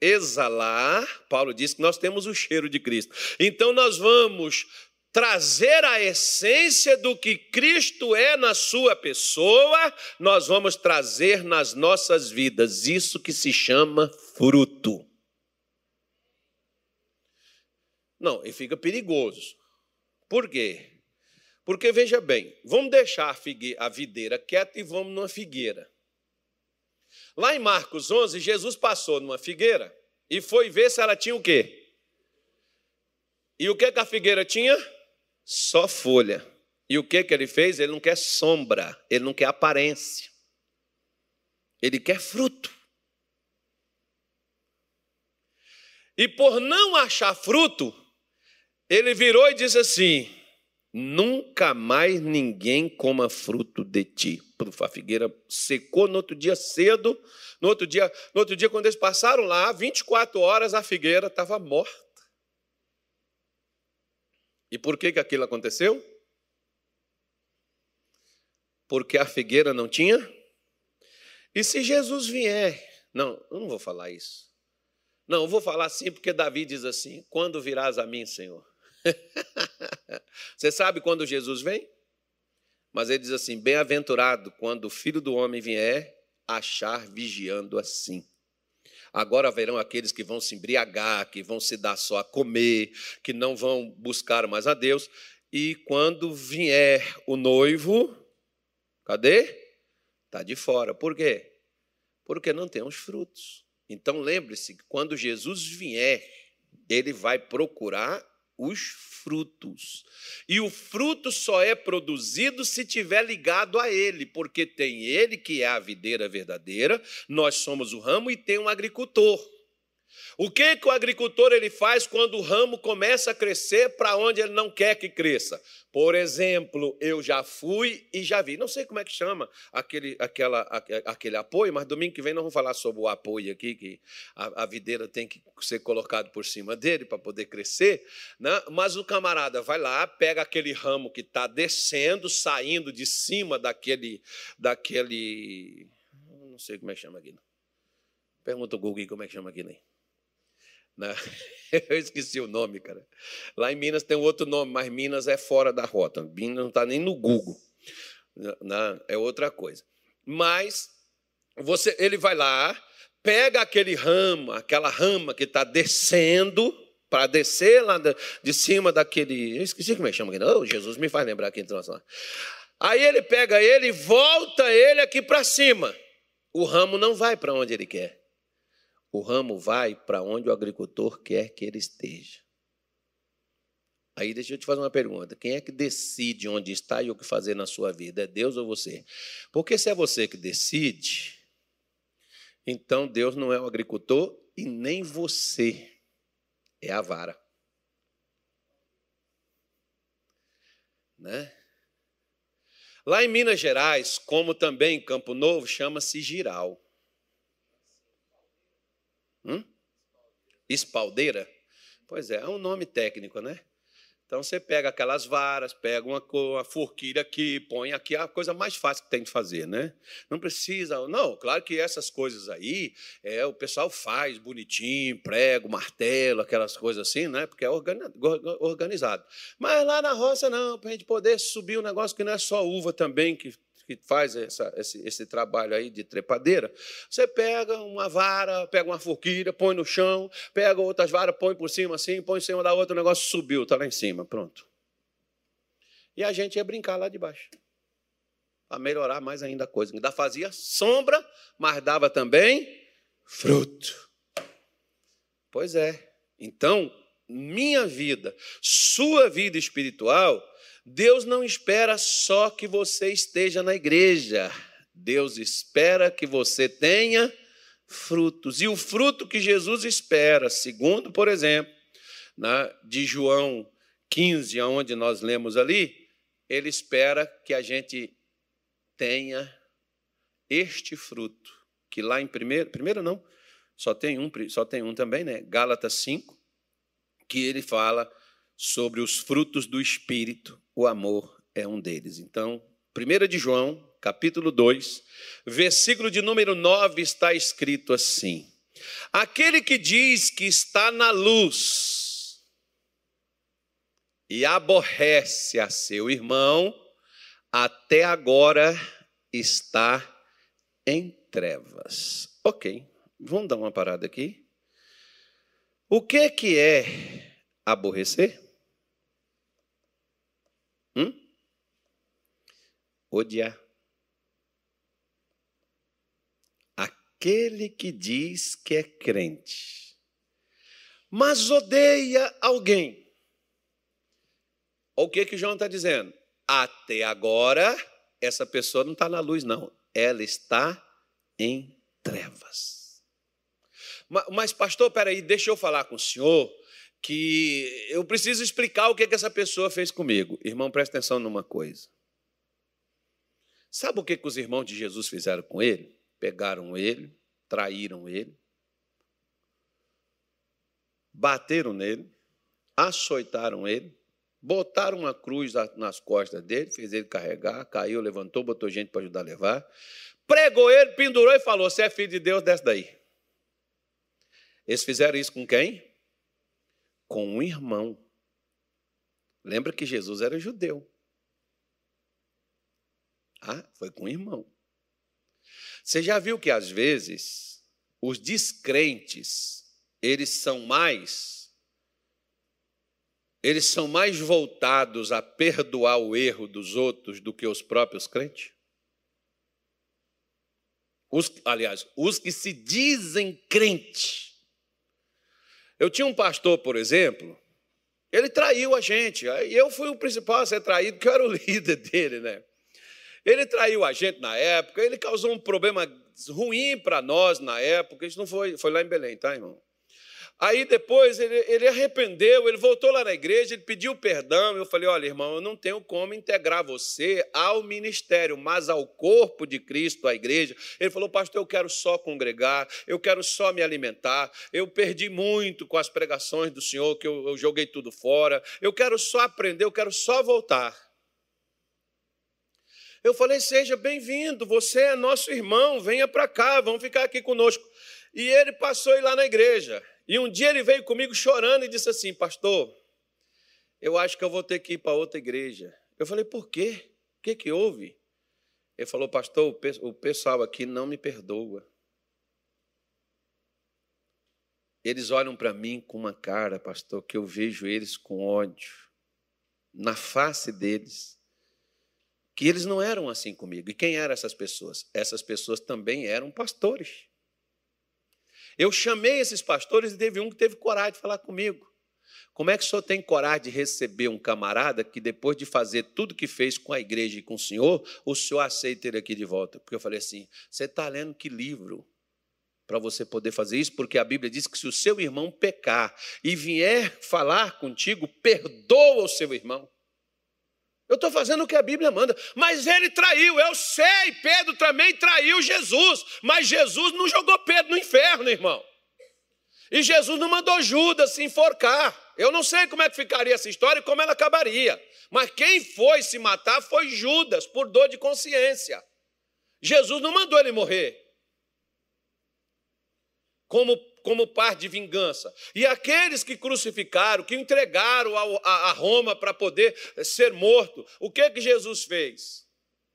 Speaker 1: exalar. Paulo diz que nós temos o cheiro de Cristo. Então nós vamos trazer a essência do que Cristo é na sua pessoa, nós vamos trazer nas nossas vidas. Isso que se chama fruto. Não, e fica perigoso. Por quê? Porque veja bem, vamos deixar a videira quieta e vamos numa figueira. Lá em Marcos 11, Jesus passou numa figueira e foi ver se ela tinha o quê? E o que, que a figueira tinha? Só folha. E o que, que ele fez? Ele não quer sombra, ele não quer aparência. Ele quer fruto. E por não achar fruto, ele virou e disse assim: Nunca mais ninguém coma fruto de ti. A figueira secou no outro dia cedo. No outro dia, no outro dia quando eles passaram lá, 24 horas, a figueira estava morta. E por que, que aquilo aconteceu? Porque a figueira não tinha? E se Jesus vier? Não, eu não vou falar isso. Não, eu vou falar assim porque Davi diz assim: Quando virás a mim, Senhor? Você sabe quando Jesus vem? Mas ele diz assim: Bem-aventurado quando o filho do homem vier, achar vigiando assim. Agora haverão aqueles que vão se embriagar, que vão se dar só a comer, que não vão buscar mais a Deus. E quando vier o noivo, cadê? Está de fora. Por quê? Porque não tem os frutos. Então lembre-se que quando Jesus vier, ele vai procurar os frutos. E o fruto só é produzido se tiver ligado a ele, porque tem ele que é a videira verdadeira, nós somos o ramo e tem um agricultor. O que, que o agricultor ele faz quando o ramo começa a crescer para onde ele não quer que cresça? Por exemplo, eu já fui e já vi. Não sei como é que chama aquele, aquela, aquele apoio, mas domingo que vem nós vamos falar sobre o apoio aqui, que a, a videira tem que ser colocado por cima dele para poder crescer. Né? Mas o camarada vai lá, pega aquele ramo que está descendo, saindo de cima daquele. daquele não sei como é que chama aqui. Pergunta o Google como é que chama aqui. Né? Né? Eu esqueci o nome, cara. Lá em Minas tem outro nome, mas Minas é fora da rota. Minas não está nem no Google. Né? É outra coisa. Mas você, ele vai lá, pega aquele ramo, aquela rama que está descendo, para descer lá de cima daquele. Eu esqueci como é que chama aqui. Oh, Jesus me faz lembrar aqui então. Aí ele pega ele e volta ele aqui para cima. O ramo não vai para onde ele quer. O ramo vai para onde o agricultor quer que ele esteja. Aí deixa eu te fazer uma pergunta: quem é que decide onde está e o que fazer na sua vida? É Deus ou você? Porque se é você que decide, então Deus não é o agricultor e nem você é a vara. Né? Lá em Minas Gerais, como também em Campo Novo, chama-se giral. Hum? Espaldeira? Pois é, é um nome técnico, né? Então você pega aquelas varas, pega uma, uma forquilha aqui, põe aqui, é a coisa mais fácil que tem de fazer, né? Não precisa. Não, claro que essas coisas aí é, o pessoal faz bonitinho, prego, martelo, aquelas coisas assim, né? Porque é organizado. Mas lá na roça, não, para a gente poder subir um negócio que não é só uva também, que que faz essa, esse, esse, trabalho aí de trepadeira, você pega uma vara, pega uma forquilha, põe no chão, pega outras varas, põe por cima assim, põe em cima da outra, o negócio subiu, está lá em cima, pronto. E a gente ia brincar lá de baixo, para melhorar mais ainda a coisa. Ainda fazia sombra, mas dava também fruto. Pois é. Então, minha vida, sua vida espiritual, Deus não espera só que você esteja na igreja. Deus espera que você tenha frutos. E o fruto que Jesus espera, segundo, por exemplo, na, de João 15, onde nós lemos ali, ele espera que a gente tenha este fruto, que lá em primeiro, primeiro não, só tem um, só tem um também, né? Gálatas 5, que ele fala sobre os frutos do espírito o amor é um deles. Então, 1 de João, capítulo 2, versículo de número 9 está escrito assim: Aquele que diz que está na luz e aborrece a seu irmão, até agora está em trevas. Ok, vamos dar uma parada aqui. O que, que é aborrecer? Hum? Odiar. Aquele que diz que é crente, mas odeia alguém. O que que João está dizendo? Até agora, essa pessoa não está na luz, não. Ela está em trevas. Mas, mas pastor, peraí, deixa eu falar com o senhor que eu preciso explicar o que, que essa pessoa fez comigo. Irmão, presta atenção numa coisa. Sabe o que, que os irmãos de Jesus fizeram com ele? Pegaram ele, traíram ele, bateram nele, açoitaram ele, botaram uma cruz nas costas dele, fez ele carregar, caiu, levantou, botou gente para ajudar a levar, pregou ele, pendurou e falou: Você é filho de Deus, desce daí. Eles fizeram isso com quem? com um irmão. Lembra que Jesus era judeu. Ah, foi com um irmão. Você já viu que às vezes os descrentes, eles são mais eles são mais voltados a perdoar o erro dos outros do que os próprios crentes? Os, aliás, os que se dizem crentes eu tinha um pastor, por exemplo, ele traiu a gente. Eu fui o principal a ser traído, porque eu era o líder dele, né? Ele traiu a gente na época, ele causou um problema ruim para nós na época. Isso não foi, foi lá em Belém, tá, irmão? Aí depois ele, ele arrependeu, ele voltou lá na igreja, ele pediu perdão. Eu falei: olha, irmão, eu não tenho como integrar você ao ministério, mas ao corpo de Cristo, à igreja. Ele falou: pastor, eu quero só congregar, eu quero só me alimentar. Eu perdi muito com as pregações do Senhor, que eu, eu joguei tudo fora. Eu quero só aprender, eu quero só voltar. Eu falei: seja bem-vindo, você é nosso irmão, venha para cá, vamos ficar aqui conosco. E ele passou ir lá na igreja. E um dia ele veio comigo chorando e disse assim: Pastor, eu acho que eu vou ter que ir para outra igreja. Eu falei: Por quê? O que, que houve? Ele falou: Pastor, o pessoal aqui não me perdoa. Eles olham para mim com uma cara, pastor, que eu vejo eles com ódio na face deles. Que eles não eram assim comigo. E quem eram essas pessoas? Essas pessoas também eram pastores. Eu chamei esses pastores e teve um que teve coragem de falar comigo. Como é que o senhor tem coragem de receber um camarada que, depois de fazer tudo que fez com a igreja e com o senhor, o senhor aceita ele aqui de volta? Porque eu falei assim: você está lendo que livro? Para você poder fazer isso, porque a Bíblia diz que se o seu irmão pecar e vier falar contigo, perdoa o seu irmão. Eu estou fazendo o que a Bíblia manda, mas ele traiu, eu sei, Pedro também traiu Jesus, mas Jesus não jogou Pedro no inferno, irmão. E Jesus não mandou Judas se enforcar. Eu não sei como é que ficaria essa história e como ela acabaria. Mas quem foi se matar foi Judas, por dor de consciência. Jesus não mandou ele morrer. Como, como parte de vingança. E aqueles que crucificaram, que entregaram a, Roma para poder ser morto, o que que Jesus fez?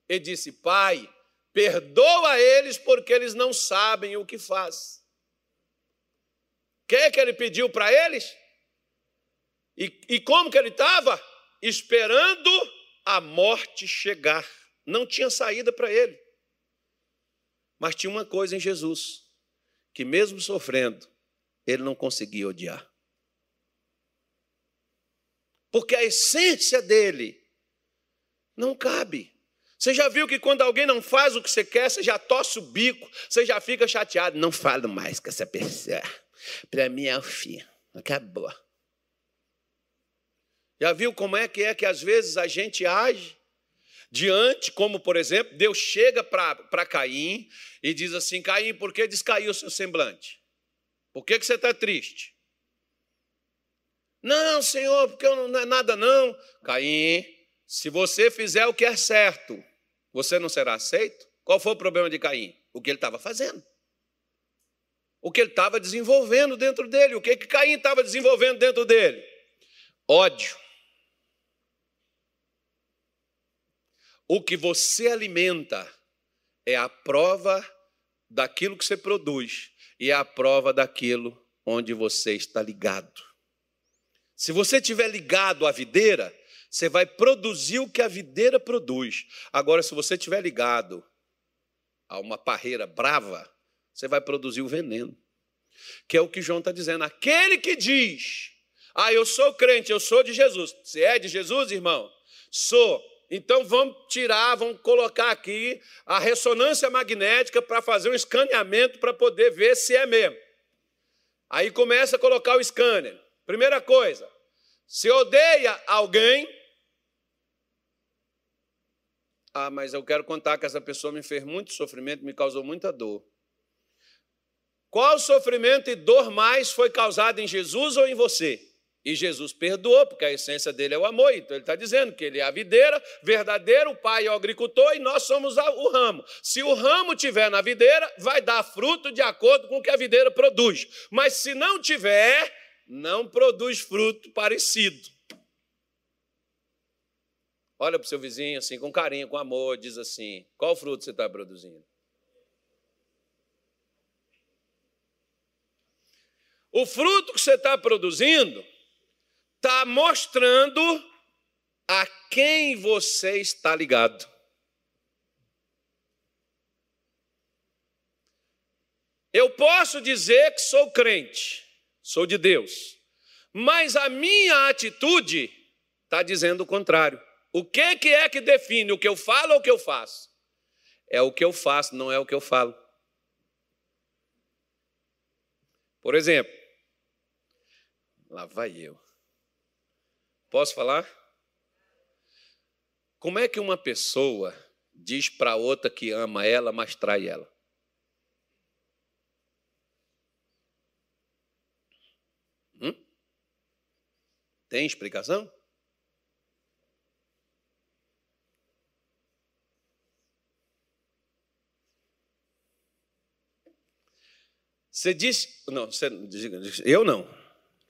Speaker 1: Ele disse: Pai, perdoa eles porque eles não sabem o que faz. O que, que ele pediu para eles? E, e como que ele estava? Esperando a morte chegar. Não tinha saída para ele. Mas tinha uma coisa em Jesus, que mesmo sofrendo, ele não conseguia odiar. Porque a essência dele não cabe. Você já viu que quando alguém não faz o que você quer, você já tosse o bico, você já fica chateado. Não falo mais com essa pessoa. Para mim é o fim. Acabou. Já viu como é que é que às vezes a gente age diante, como por exemplo, Deus chega para Caim e diz assim: Caim, por que descaiu o seu semblante? Por que, que você está triste? Não, Senhor, porque eu não, não é nada não. Caim, se você fizer o que é certo, você não será aceito? Qual foi o problema de Caim? O que ele estava fazendo. O que ele estava desenvolvendo dentro dele. O que, que Caim estava desenvolvendo dentro dele? Ódio. O que você alimenta é a prova daquilo que você produz e é a prova daquilo onde você está ligado. Se você estiver ligado à videira, você vai produzir o que a videira produz. Agora, se você estiver ligado a uma parreira brava, você vai produzir o veneno. Que é o que João está dizendo. Aquele que diz, ah, eu sou crente, eu sou de Jesus. Você é de Jesus, irmão? Sou. Então vamos tirar, vamos colocar aqui a ressonância magnética para fazer um escaneamento para poder ver se é mesmo. Aí começa a colocar o scanner. Primeira coisa, se odeia alguém, ah, mas eu quero contar que essa pessoa me fez muito sofrimento, me causou muita dor. Qual sofrimento e dor mais foi causado em Jesus ou em você? E Jesus perdoou, porque a essência dele é o amor. Então ele está dizendo que ele é a videira verdadeira, o pai é o agricultor e nós somos o ramo. Se o ramo tiver na videira, vai dar fruto de acordo com o que a videira produz. Mas se não tiver, não produz fruto parecido. Olha para o seu vizinho assim, com carinho, com amor, diz assim: qual fruto você está produzindo? O fruto que você está produzindo está mostrando a quem você está ligado. Eu posso dizer que sou crente, sou de Deus, mas a minha atitude está dizendo o contrário. O que, que é que define o que eu falo ou o que eu faço? É o que eu faço, não é o que eu falo. Por exemplo, lá vai eu. Posso falar? Como é que uma pessoa diz para outra que ama ela, mas trai ela? Hum? Tem explicação? Você diz. Não, você, eu não.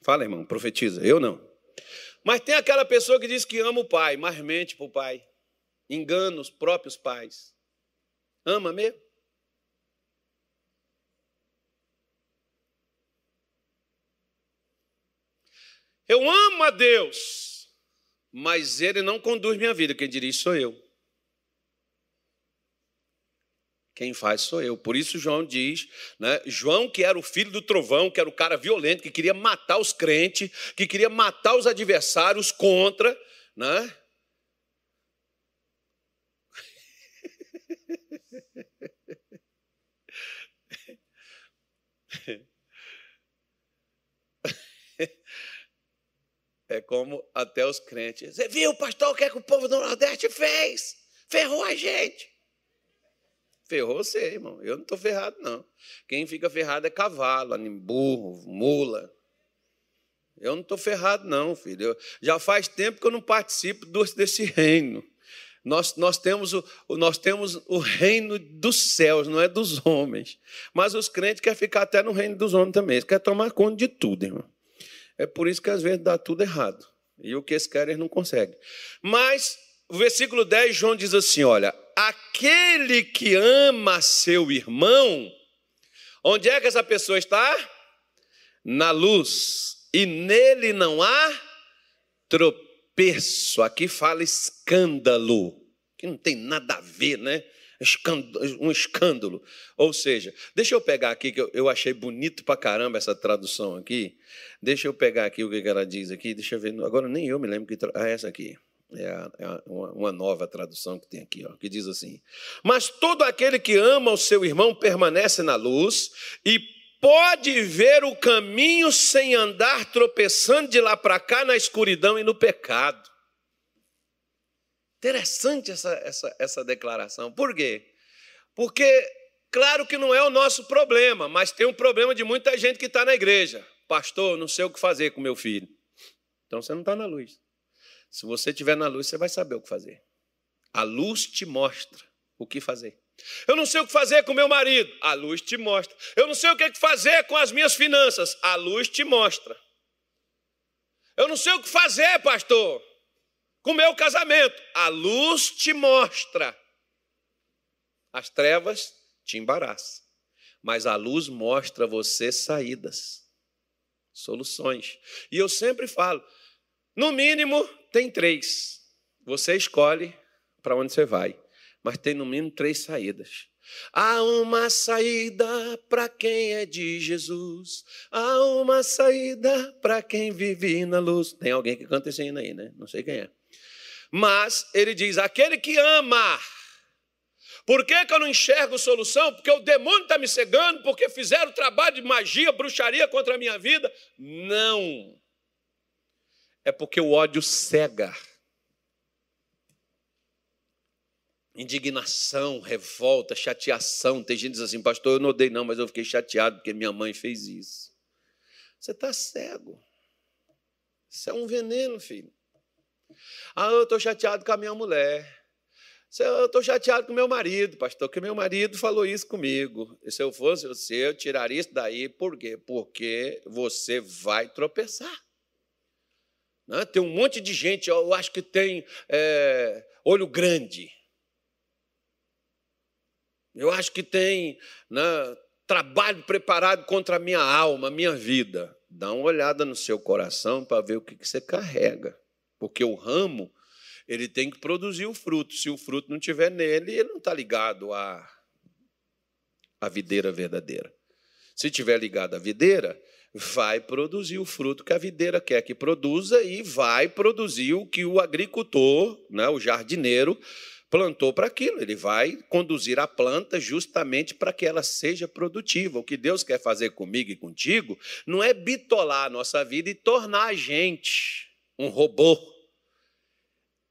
Speaker 1: Fala, irmão, profetiza. Eu não. Mas tem aquela pessoa que diz que ama o pai, mas mente para o pai. Engana os próprios pais. Ama mesmo? Eu amo a Deus, mas Ele não conduz minha vida. Quem dirige sou eu. Quem faz sou eu. Por isso João diz, né? João que era o filho do trovão, que era o cara violento, que queria matar os crentes, que queria matar os adversários contra, né? É como até os crentes. Você viu, pastor, o que, é que o povo do Nordeste fez? Ferrou a gente. Ferrou você, irmão. Eu não estou ferrado, não. Quem fica ferrado é cavalo, burro, mula. Eu não estou ferrado, não, filho. Eu, já faz tempo que eu não participo desse reino. Nós, nós, temos o, nós temos o reino dos céus, não é dos homens. Mas os crentes querem ficar até no reino dos homens também. Eles querem tomar conta de tudo, irmão. É por isso que às vezes dá tudo errado. E o que eles querem, eles não conseguem. Mas o versículo 10, João diz assim: olha, aquele que ama seu irmão, onde é que essa pessoa está? Na luz, e nele não há tropeço. Aqui fala escândalo, que não tem nada a ver, né? um escândalo. Ou seja, deixa eu pegar aqui, que eu achei bonito pra caramba essa tradução aqui. Deixa eu pegar aqui o que ela diz aqui, deixa eu ver. Agora nem eu me lembro que. Ah, essa aqui. É, é uma, nova tradução que tem aqui, ó, que diz assim: Mas todo aquele que ama o seu irmão permanece na luz e pode ver o caminho sem andar tropeçando de lá para cá na escuridão e no pecado. Interessante essa, essa, essa declaração. Por quê? Porque, claro que não é o nosso problema, mas tem um problema de muita gente que está na igreja. Pastor, não sei o que fazer com meu filho. Então você não está na luz. Se você estiver na luz, você vai saber o que fazer. A luz te mostra o que fazer. Eu não sei o que fazer com meu marido. A luz te mostra. Eu não sei o que fazer com as minhas finanças. A luz te mostra. Eu não sei o que fazer, pastor, com meu casamento. A luz te mostra. As trevas te embaraçam. Mas a luz mostra você saídas, soluções. E eu sempre falo: no mínimo, tem três. Você escolhe para onde você vai, mas tem no mínimo três saídas. Há uma saída para quem é de Jesus. Há uma saída para quem vive na luz. Tem alguém que canta esse hino aí, né? Não sei quem é. Mas ele diz: aquele que ama. Por que, que eu não enxergo solução? Porque o demônio está me cegando, porque fizeram trabalho de magia, bruxaria contra a minha vida? Não é porque o ódio cega. Indignação, revolta, chateação. Tem gente que diz assim, pastor, eu não odeio não, mas eu fiquei chateado porque minha mãe fez isso. Você está cego. Isso é um veneno, filho. Ah, eu estou chateado com a minha mulher. Eu estou chateado com meu marido, pastor, que meu marido falou isso comigo. E se eu fosse você, eu tiraria isso daí. Por quê? Porque você vai tropeçar. Né? Tem um monte de gente, eu acho que tem é, olho grande. Eu acho que tem né, trabalho preparado contra a minha alma, a minha vida. Dá uma olhada no seu coração para ver o que, que você carrega. Porque o ramo, ele tem que produzir o fruto. Se o fruto não estiver nele, ele não está ligado à, à videira verdadeira. Se estiver ligado à videira, vai produzir o fruto que a videira quer que produza e vai produzir o que o agricultor, né, o jardineiro, plantou para aquilo. Ele vai conduzir a planta justamente para que ela seja produtiva. O que Deus quer fazer comigo e contigo não é bitolar a nossa vida e tornar a gente um robô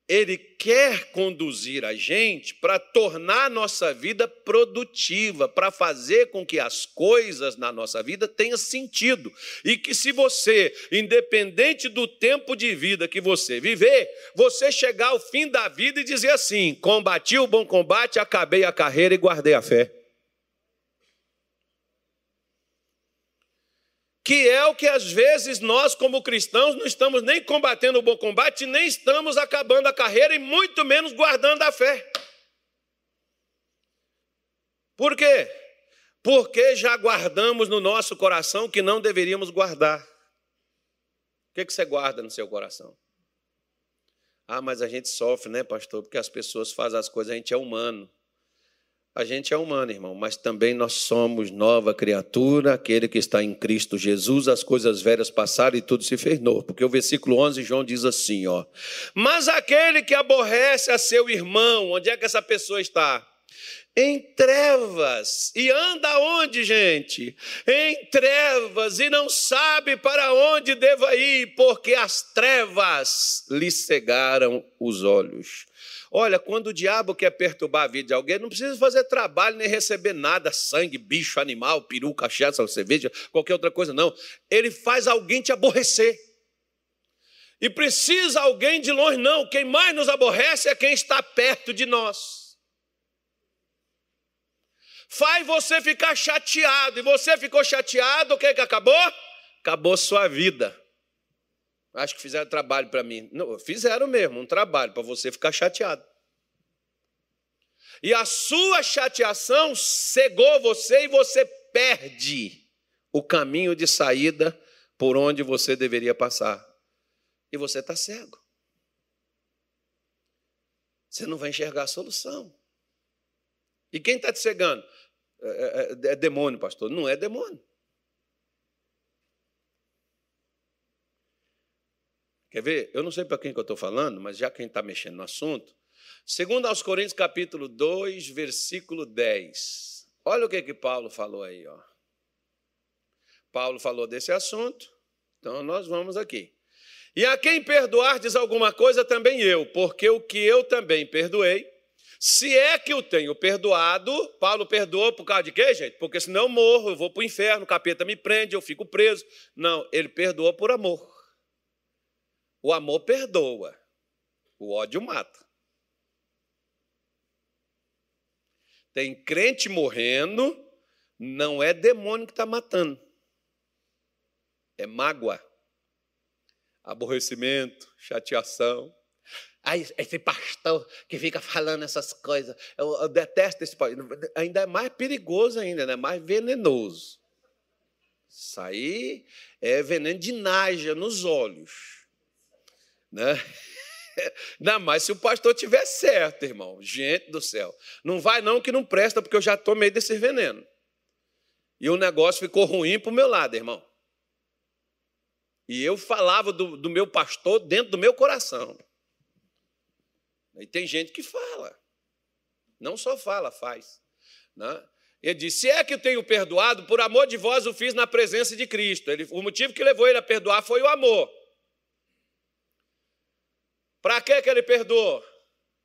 Speaker 1: ele quer conduzir a gente para tornar a nossa vida produtiva, para fazer com que as coisas na nossa vida tenham sentido. E que se você, independente do tempo de vida que você viver, você chegar ao fim da vida e dizer assim: combati o bom combate, acabei a carreira e guardei a fé. Que é o que às vezes nós, como cristãos, não estamos nem combatendo o bom combate, nem estamos acabando a carreira e muito menos guardando a fé. Por quê? Porque já guardamos no nosso coração que não deveríamos guardar. O que você guarda no seu coração? Ah, mas a gente sofre, né, pastor? Porque as pessoas fazem as coisas, a gente é humano. A gente é humano, irmão, mas também nós somos nova criatura, aquele que está em Cristo Jesus, as coisas velhas passaram e tudo se fez novo. Porque o versículo 11, João diz assim, ó: "Mas aquele que aborrece a seu irmão, onde é que essa pessoa está? Em trevas. E anda onde, gente? Em trevas e não sabe para onde deva ir, porque as trevas lhe cegaram os olhos." Olha, quando o diabo quer perturbar a vida de alguém, não precisa fazer trabalho nem receber nada, sangue, bicho, animal, peru, cachaça, cerveja, qualquer outra coisa, não. Ele faz alguém te aborrecer. E precisa alguém de longe, não. Quem mais nos aborrece é quem está perto de nós. Faz você ficar chateado, e você ficou chateado, o que, que acabou? Acabou sua vida. Acho que fizeram trabalho para mim. Não, fizeram mesmo, um trabalho para você ficar chateado. E a sua chateação cegou você e você perde o caminho de saída por onde você deveria passar. E você está cego. Você não vai enxergar a solução. E quem está te cegando? É, é, é, é demônio, pastor. Não é demônio. Quer ver? Eu não sei para quem que eu estou falando, mas já quem está mexendo no assunto. Segundo aos Coríntios, capítulo 2, versículo 10. Olha o que, que Paulo falou aí. Ó. Paulo falou desse assunto, então nós vamos aqui. E a quem perdoardes alguma coisa, também eu, porque o que eu também perdoei, se é que eu tenho perdoado, Paulo perdoou por causa de quê, gente? Porque senão eu morro, eu vou para o inferno, o capeta me prende, eu fico preso. Não, ele perdoou por amor. O amor perdoa, o ódio mata. Tem crente morrendo, não é demônio que está matando, é mágoa, aborrecimento, chateação. Aí, esse pastor que fica falando essas coisas, eu, eu detesto esse pastor. Ainda é mais perigoso ainda, né? mais venenoso. Isso aí é veneno de naja nos olhos. Né? Ainda mais se o pastor tiver certo, irmão. Gente do céu. Não vai não que não presta, porque eu já tomei desse veneno. E o negócio ficou ruim para o meu lado, irmão. E eu falava do, do meu pastor dentro do meu coração. E tem gente que fala. Não só fala, faz. Né? Ele disse: Se é que eu tenho perdoado, por amor de vós o fiz na presença de Cristo. Ele, o motivo que levou ele a perdoar foi o amor. Para que, que ele perdoou?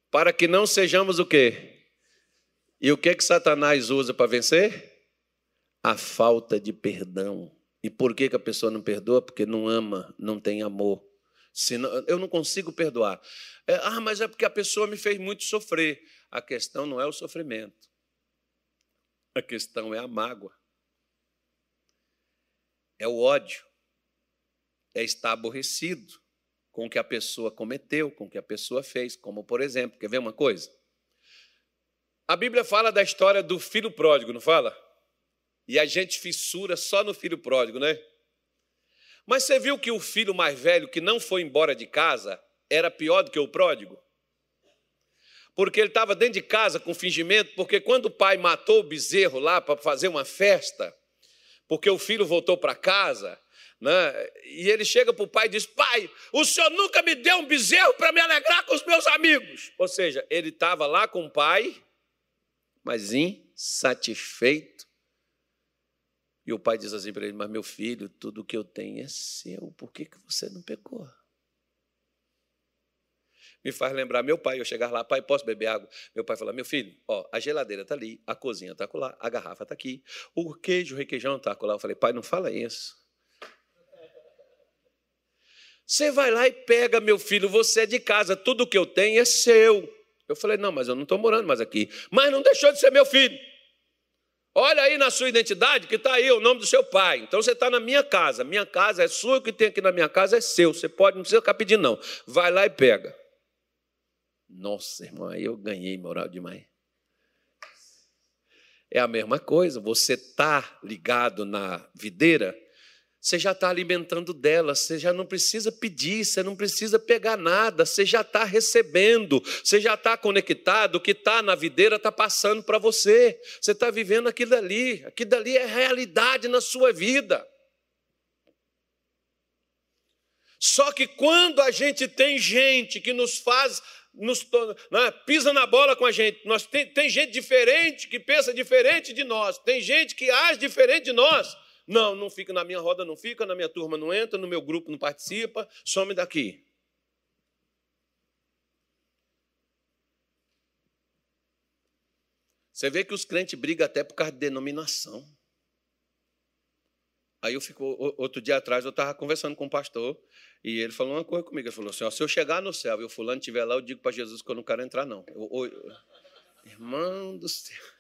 Speaker 1: Para que não sejamos o quê? E o que que Satanás usa para vencer? A falta de perdão. E por que, que a pessoa não perdoa? Porque não ama, não tem amor. Senão, eu não consigo perdoar. É, ah, mas é porque a pessoa me fez muito sofrer. A questão não é o sofrimento. A questão é a mágoa. É o ódio. É estar aborrecido com o que a pessoa cometeu, com o que a pessoa fez. Como, por exemplo, quer ver uma coisa? A Bíblia fala da história do filho pródigo, não fala? E a gente fissura só no filho pródigo, né? Mas você viu que o filho mais velho, que não foi embora de casa, era pior do que o pródigo? Porque ele estava dentro de casa com fingimento, porque quando o pai matou o bezerro lá para fazer uma festa, porque o filho voltou para casa, né? E ele chega para o pai e diz: Pai, o senhor nunca me deu um bezerro para me alegrar com os meus amigos. Ou seja, ele estava lá com o pai, mas insatisfeito. E o pai diz assim para ele: Mas meu filho, tudo que eu tenho é seu, por que, que você não pegou? Me faz lembrar meu pai, eu chegar lá, pai, posso beber água? Meu pai fala, meu filho, ó, a geladeira está ali, a cozinha está lá, a garrafa está aqui, o queijo, o requeijão está lá. Eu falei, pai, não fala isso. Você vai lá e pega, meu filho, você é de casa, tudo que eu tenho é seu. Eu falei, não, mas eu não estou morando mais aqui. Mas não deixou de ser meu filho. Olha aí na sua identidade que está aí o nome do seu pai. Então você está na minha casa. Minha casa é sua, o que tem aqui na minha casa é seu. Você pode, não precisa ficar pedindo, não. Vai lá e pega. Nossa, irmão, aí eu ganhei moral demais. É a mesma coisa, você está ligado na videira, você já está alimentando dela, você já não precisa pedir, você não precisa pegar nada, você já está recebendo, você já está conectado, o que está na videira está passando para você, você está vivendo aquilo ali, aquilo ali é realidade na sua vida. Só que quando a gente tem gente que nos faz, nos, né, pisa na bola com a gente, nós tem, tem gente diferente que pensa diferente de nós, tem gente que age diferente de nós, não, não fica na minha roda, não fica, na minha turma não entra, no meu grupo não participa, some daqui. Você vê que os crentes brigam até por causa de denominação. Aí eu fico, outro dia atrás, eu estava conversando com um pastor e ele falou uma coisa comigo. Ele falou assim: ó, se eu chegar no céu e o fulano estiver lá, eu digo para Jesus que eu não quero entrar, não. Eu, eu, irmão do céu.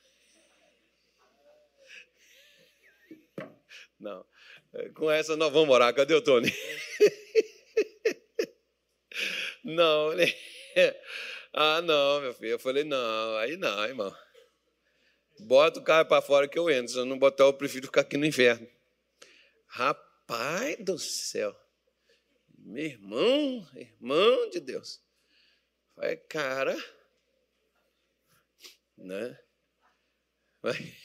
Speaker 1: Não. É, com essa nós vamos orar. Cadê o Tony? Não, ah, não, meu filho. Eu falei, não, aí não, irmão. Bota o carro para fora que eu entro. Se eu não botar, eu prefiro ficar aqui no inferno. Rapaz do céu. Meu irmão, irmão de Deus. Vai, cara. Né? Vai.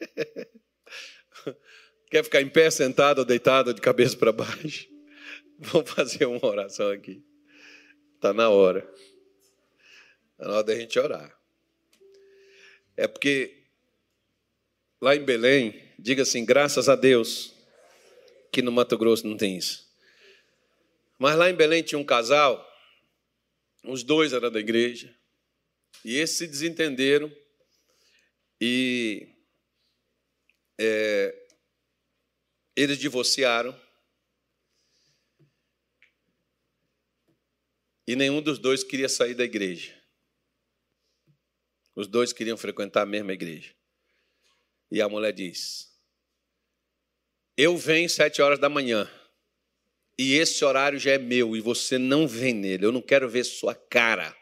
Speaker 1: Quer ficar em pé, sentado ou deitado, de cabeça para baixo? Vamos fazer uma oração aqui. Está na hora. Está na hora da gente orar. É porque lá em Belém, diga assim, graças a Deus, que no Mato Grosso não tem isso. Mas lá em Belém tinha um casal, os dois eram da igreja, e esses se desentenderam e é, eles divorciaram. E nenhum dos dois queria sair da igreja. Os dois queriam frequentar a mesma igreja. E a mulher diz: Eu venho sete horas da manhã. E esse horário já é meu e você não vem nele. Eu não quero ver sua cara.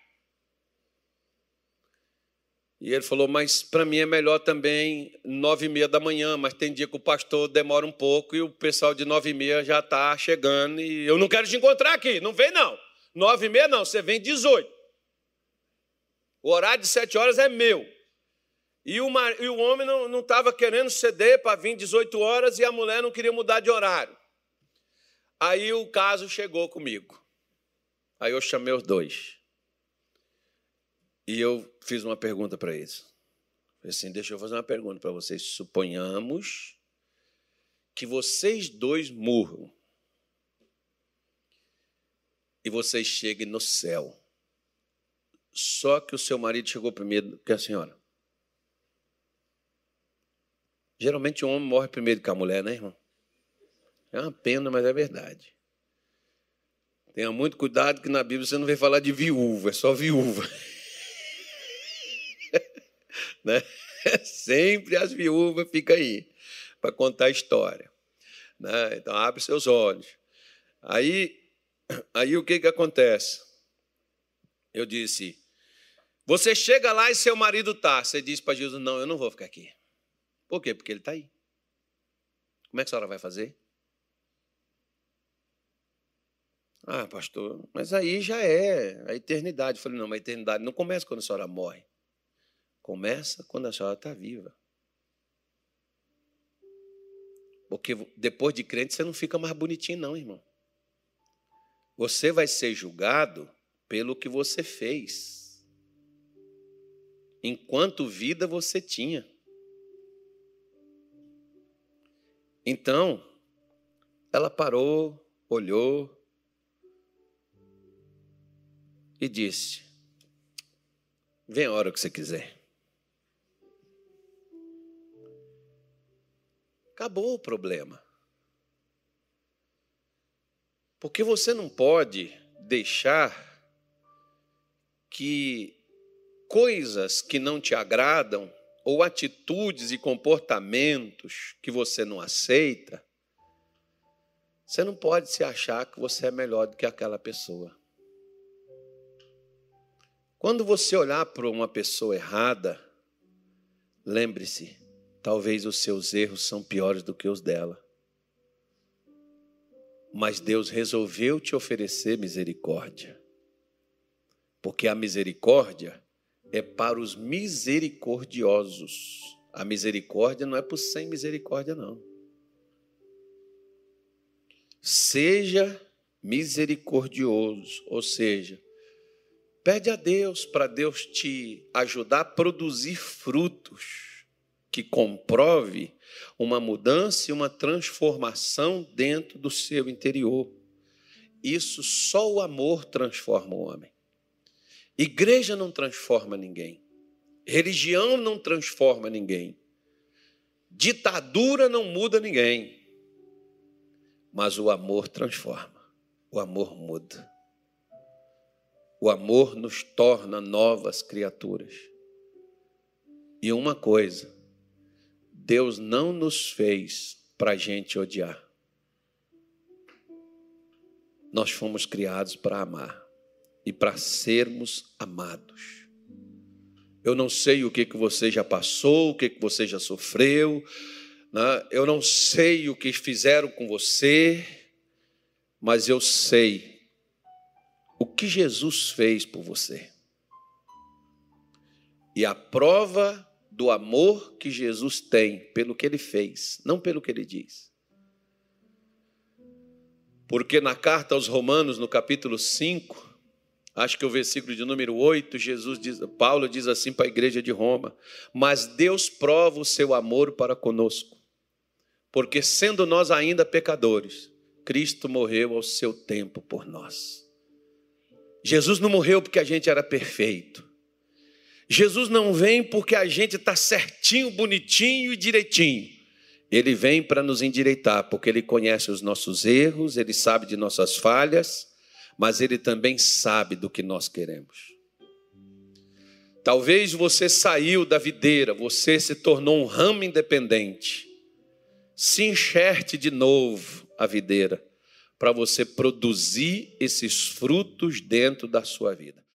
Speaker 1: E ele falou, mas para mim é melhor também nove e meia da manhã, mas tem dia que o pastor demora um pouco e o pessoal de nove e meia já está chegando e eu não quero te encontrar aqui, não vem não. Nove e meia não, você vem dezoito. O horário de sete horas é meu. E o, e o homem não estava querendo ceder para vir 18 horas e a mulher não queria mudar de horário. Aí o caso chegou comigo. Aí eu chamei os dois. E eu fiz uma pergunta para eles. Assim: deixa eu fazer uma pergunta para vocês. Suponhamos que vocês dois morram e vocês cheguem no céu. Só que o seu marido chegou primeiro que a senhora. Geralmente o homem morre primeiro que a mulher, né, irmão? É uma pena, mas é verdade. Tenha muito cuidado que na Bíblia você não vê falar de viúva, é só viúva. Né? Sempre as viúvas ficam aí para contar a história. Né? Então, abre seus olhos. Aí, aí o que, que acontece? Eu disse: Você chega lá e seu marido está. Você diz para Jesus: Não, eu não vou ficar aqui. Por quê? Porque ele está aí. Como é que a senhora vai fazer? Ah, pastor, mas aí já é a eternidade. Eu falei: Não, mas a eternidade não começa quando a senhora morre. Começa quando a senhora está viva. Porque depois de crente você não fica mais bonitinho, não, irmão. Você vai ser julgado pelo que você fez. Enquanto vida você tinha. Então, ela parou, olhou e disse: Vem a hora que você quiser. Acabou o problema. Porque você não pode deixar que coisas que não te agradam ou atitudes e comportamentos que você não aceita, você não pode se achar que você é melhor do que aquela pessoa. Quando você olhar para uma pessoa errada, lembre-se, Talvez os seus erros são piores do que os dela. Mas Deus resolveu te oferecer misericórdia. Porque a misericórdia é para os misericordiosos. A misericórdia não é para os sem misericórdia, não. Seja misericordioso, ou seja, pede a Deus para Deus te ajudar a produzir frutos que comprove uma mudança e uma transformação dentro do seu interior. Isso só o amor transforma o homem. Igreja não transforma ninguém. Religião não transforma ninguém. Ditadura não muda ninguém. Mas o amor transforma. O amor muda. O amor nos torna novas criaturas. E uma coisa, Deus não nos fez para a gente odiar. Nós fomos criados para amar e para sermos amados. Eu não sei o que, que você já passou, o que, que você já sofreu, né? eu não sei o que fizeram com você, mas eu sei o que Jesus fez por você. E a prova do amor que Jesus tem pelo que ele fez, não pelo que ele diz. Porque na carta aos Romanos, no capítulo 5, acho que o versículo de número 8, Jesus diz, Paulo diz assim para a igreja de Roma: "Mas Deus prova o seu amor para conosco, porque sendo nós ainda pecadores, Cristo morreu ao seu tempo por nós." Jesus não morreu porque a gente era perfeito. Jesus não vem porque a gente está certinho, bonitinho e direitinho. Ele vem para nos endireitar, porque Ele conhece os nossos erros, Ele sabe de nossas falhas, mas Ele também sabe do que nós queremos. Talvez você saiu da videira, você se tornou um ramo independente. Se enxerte de novo a videira, para você produzir esses frutos dentro da sua vida.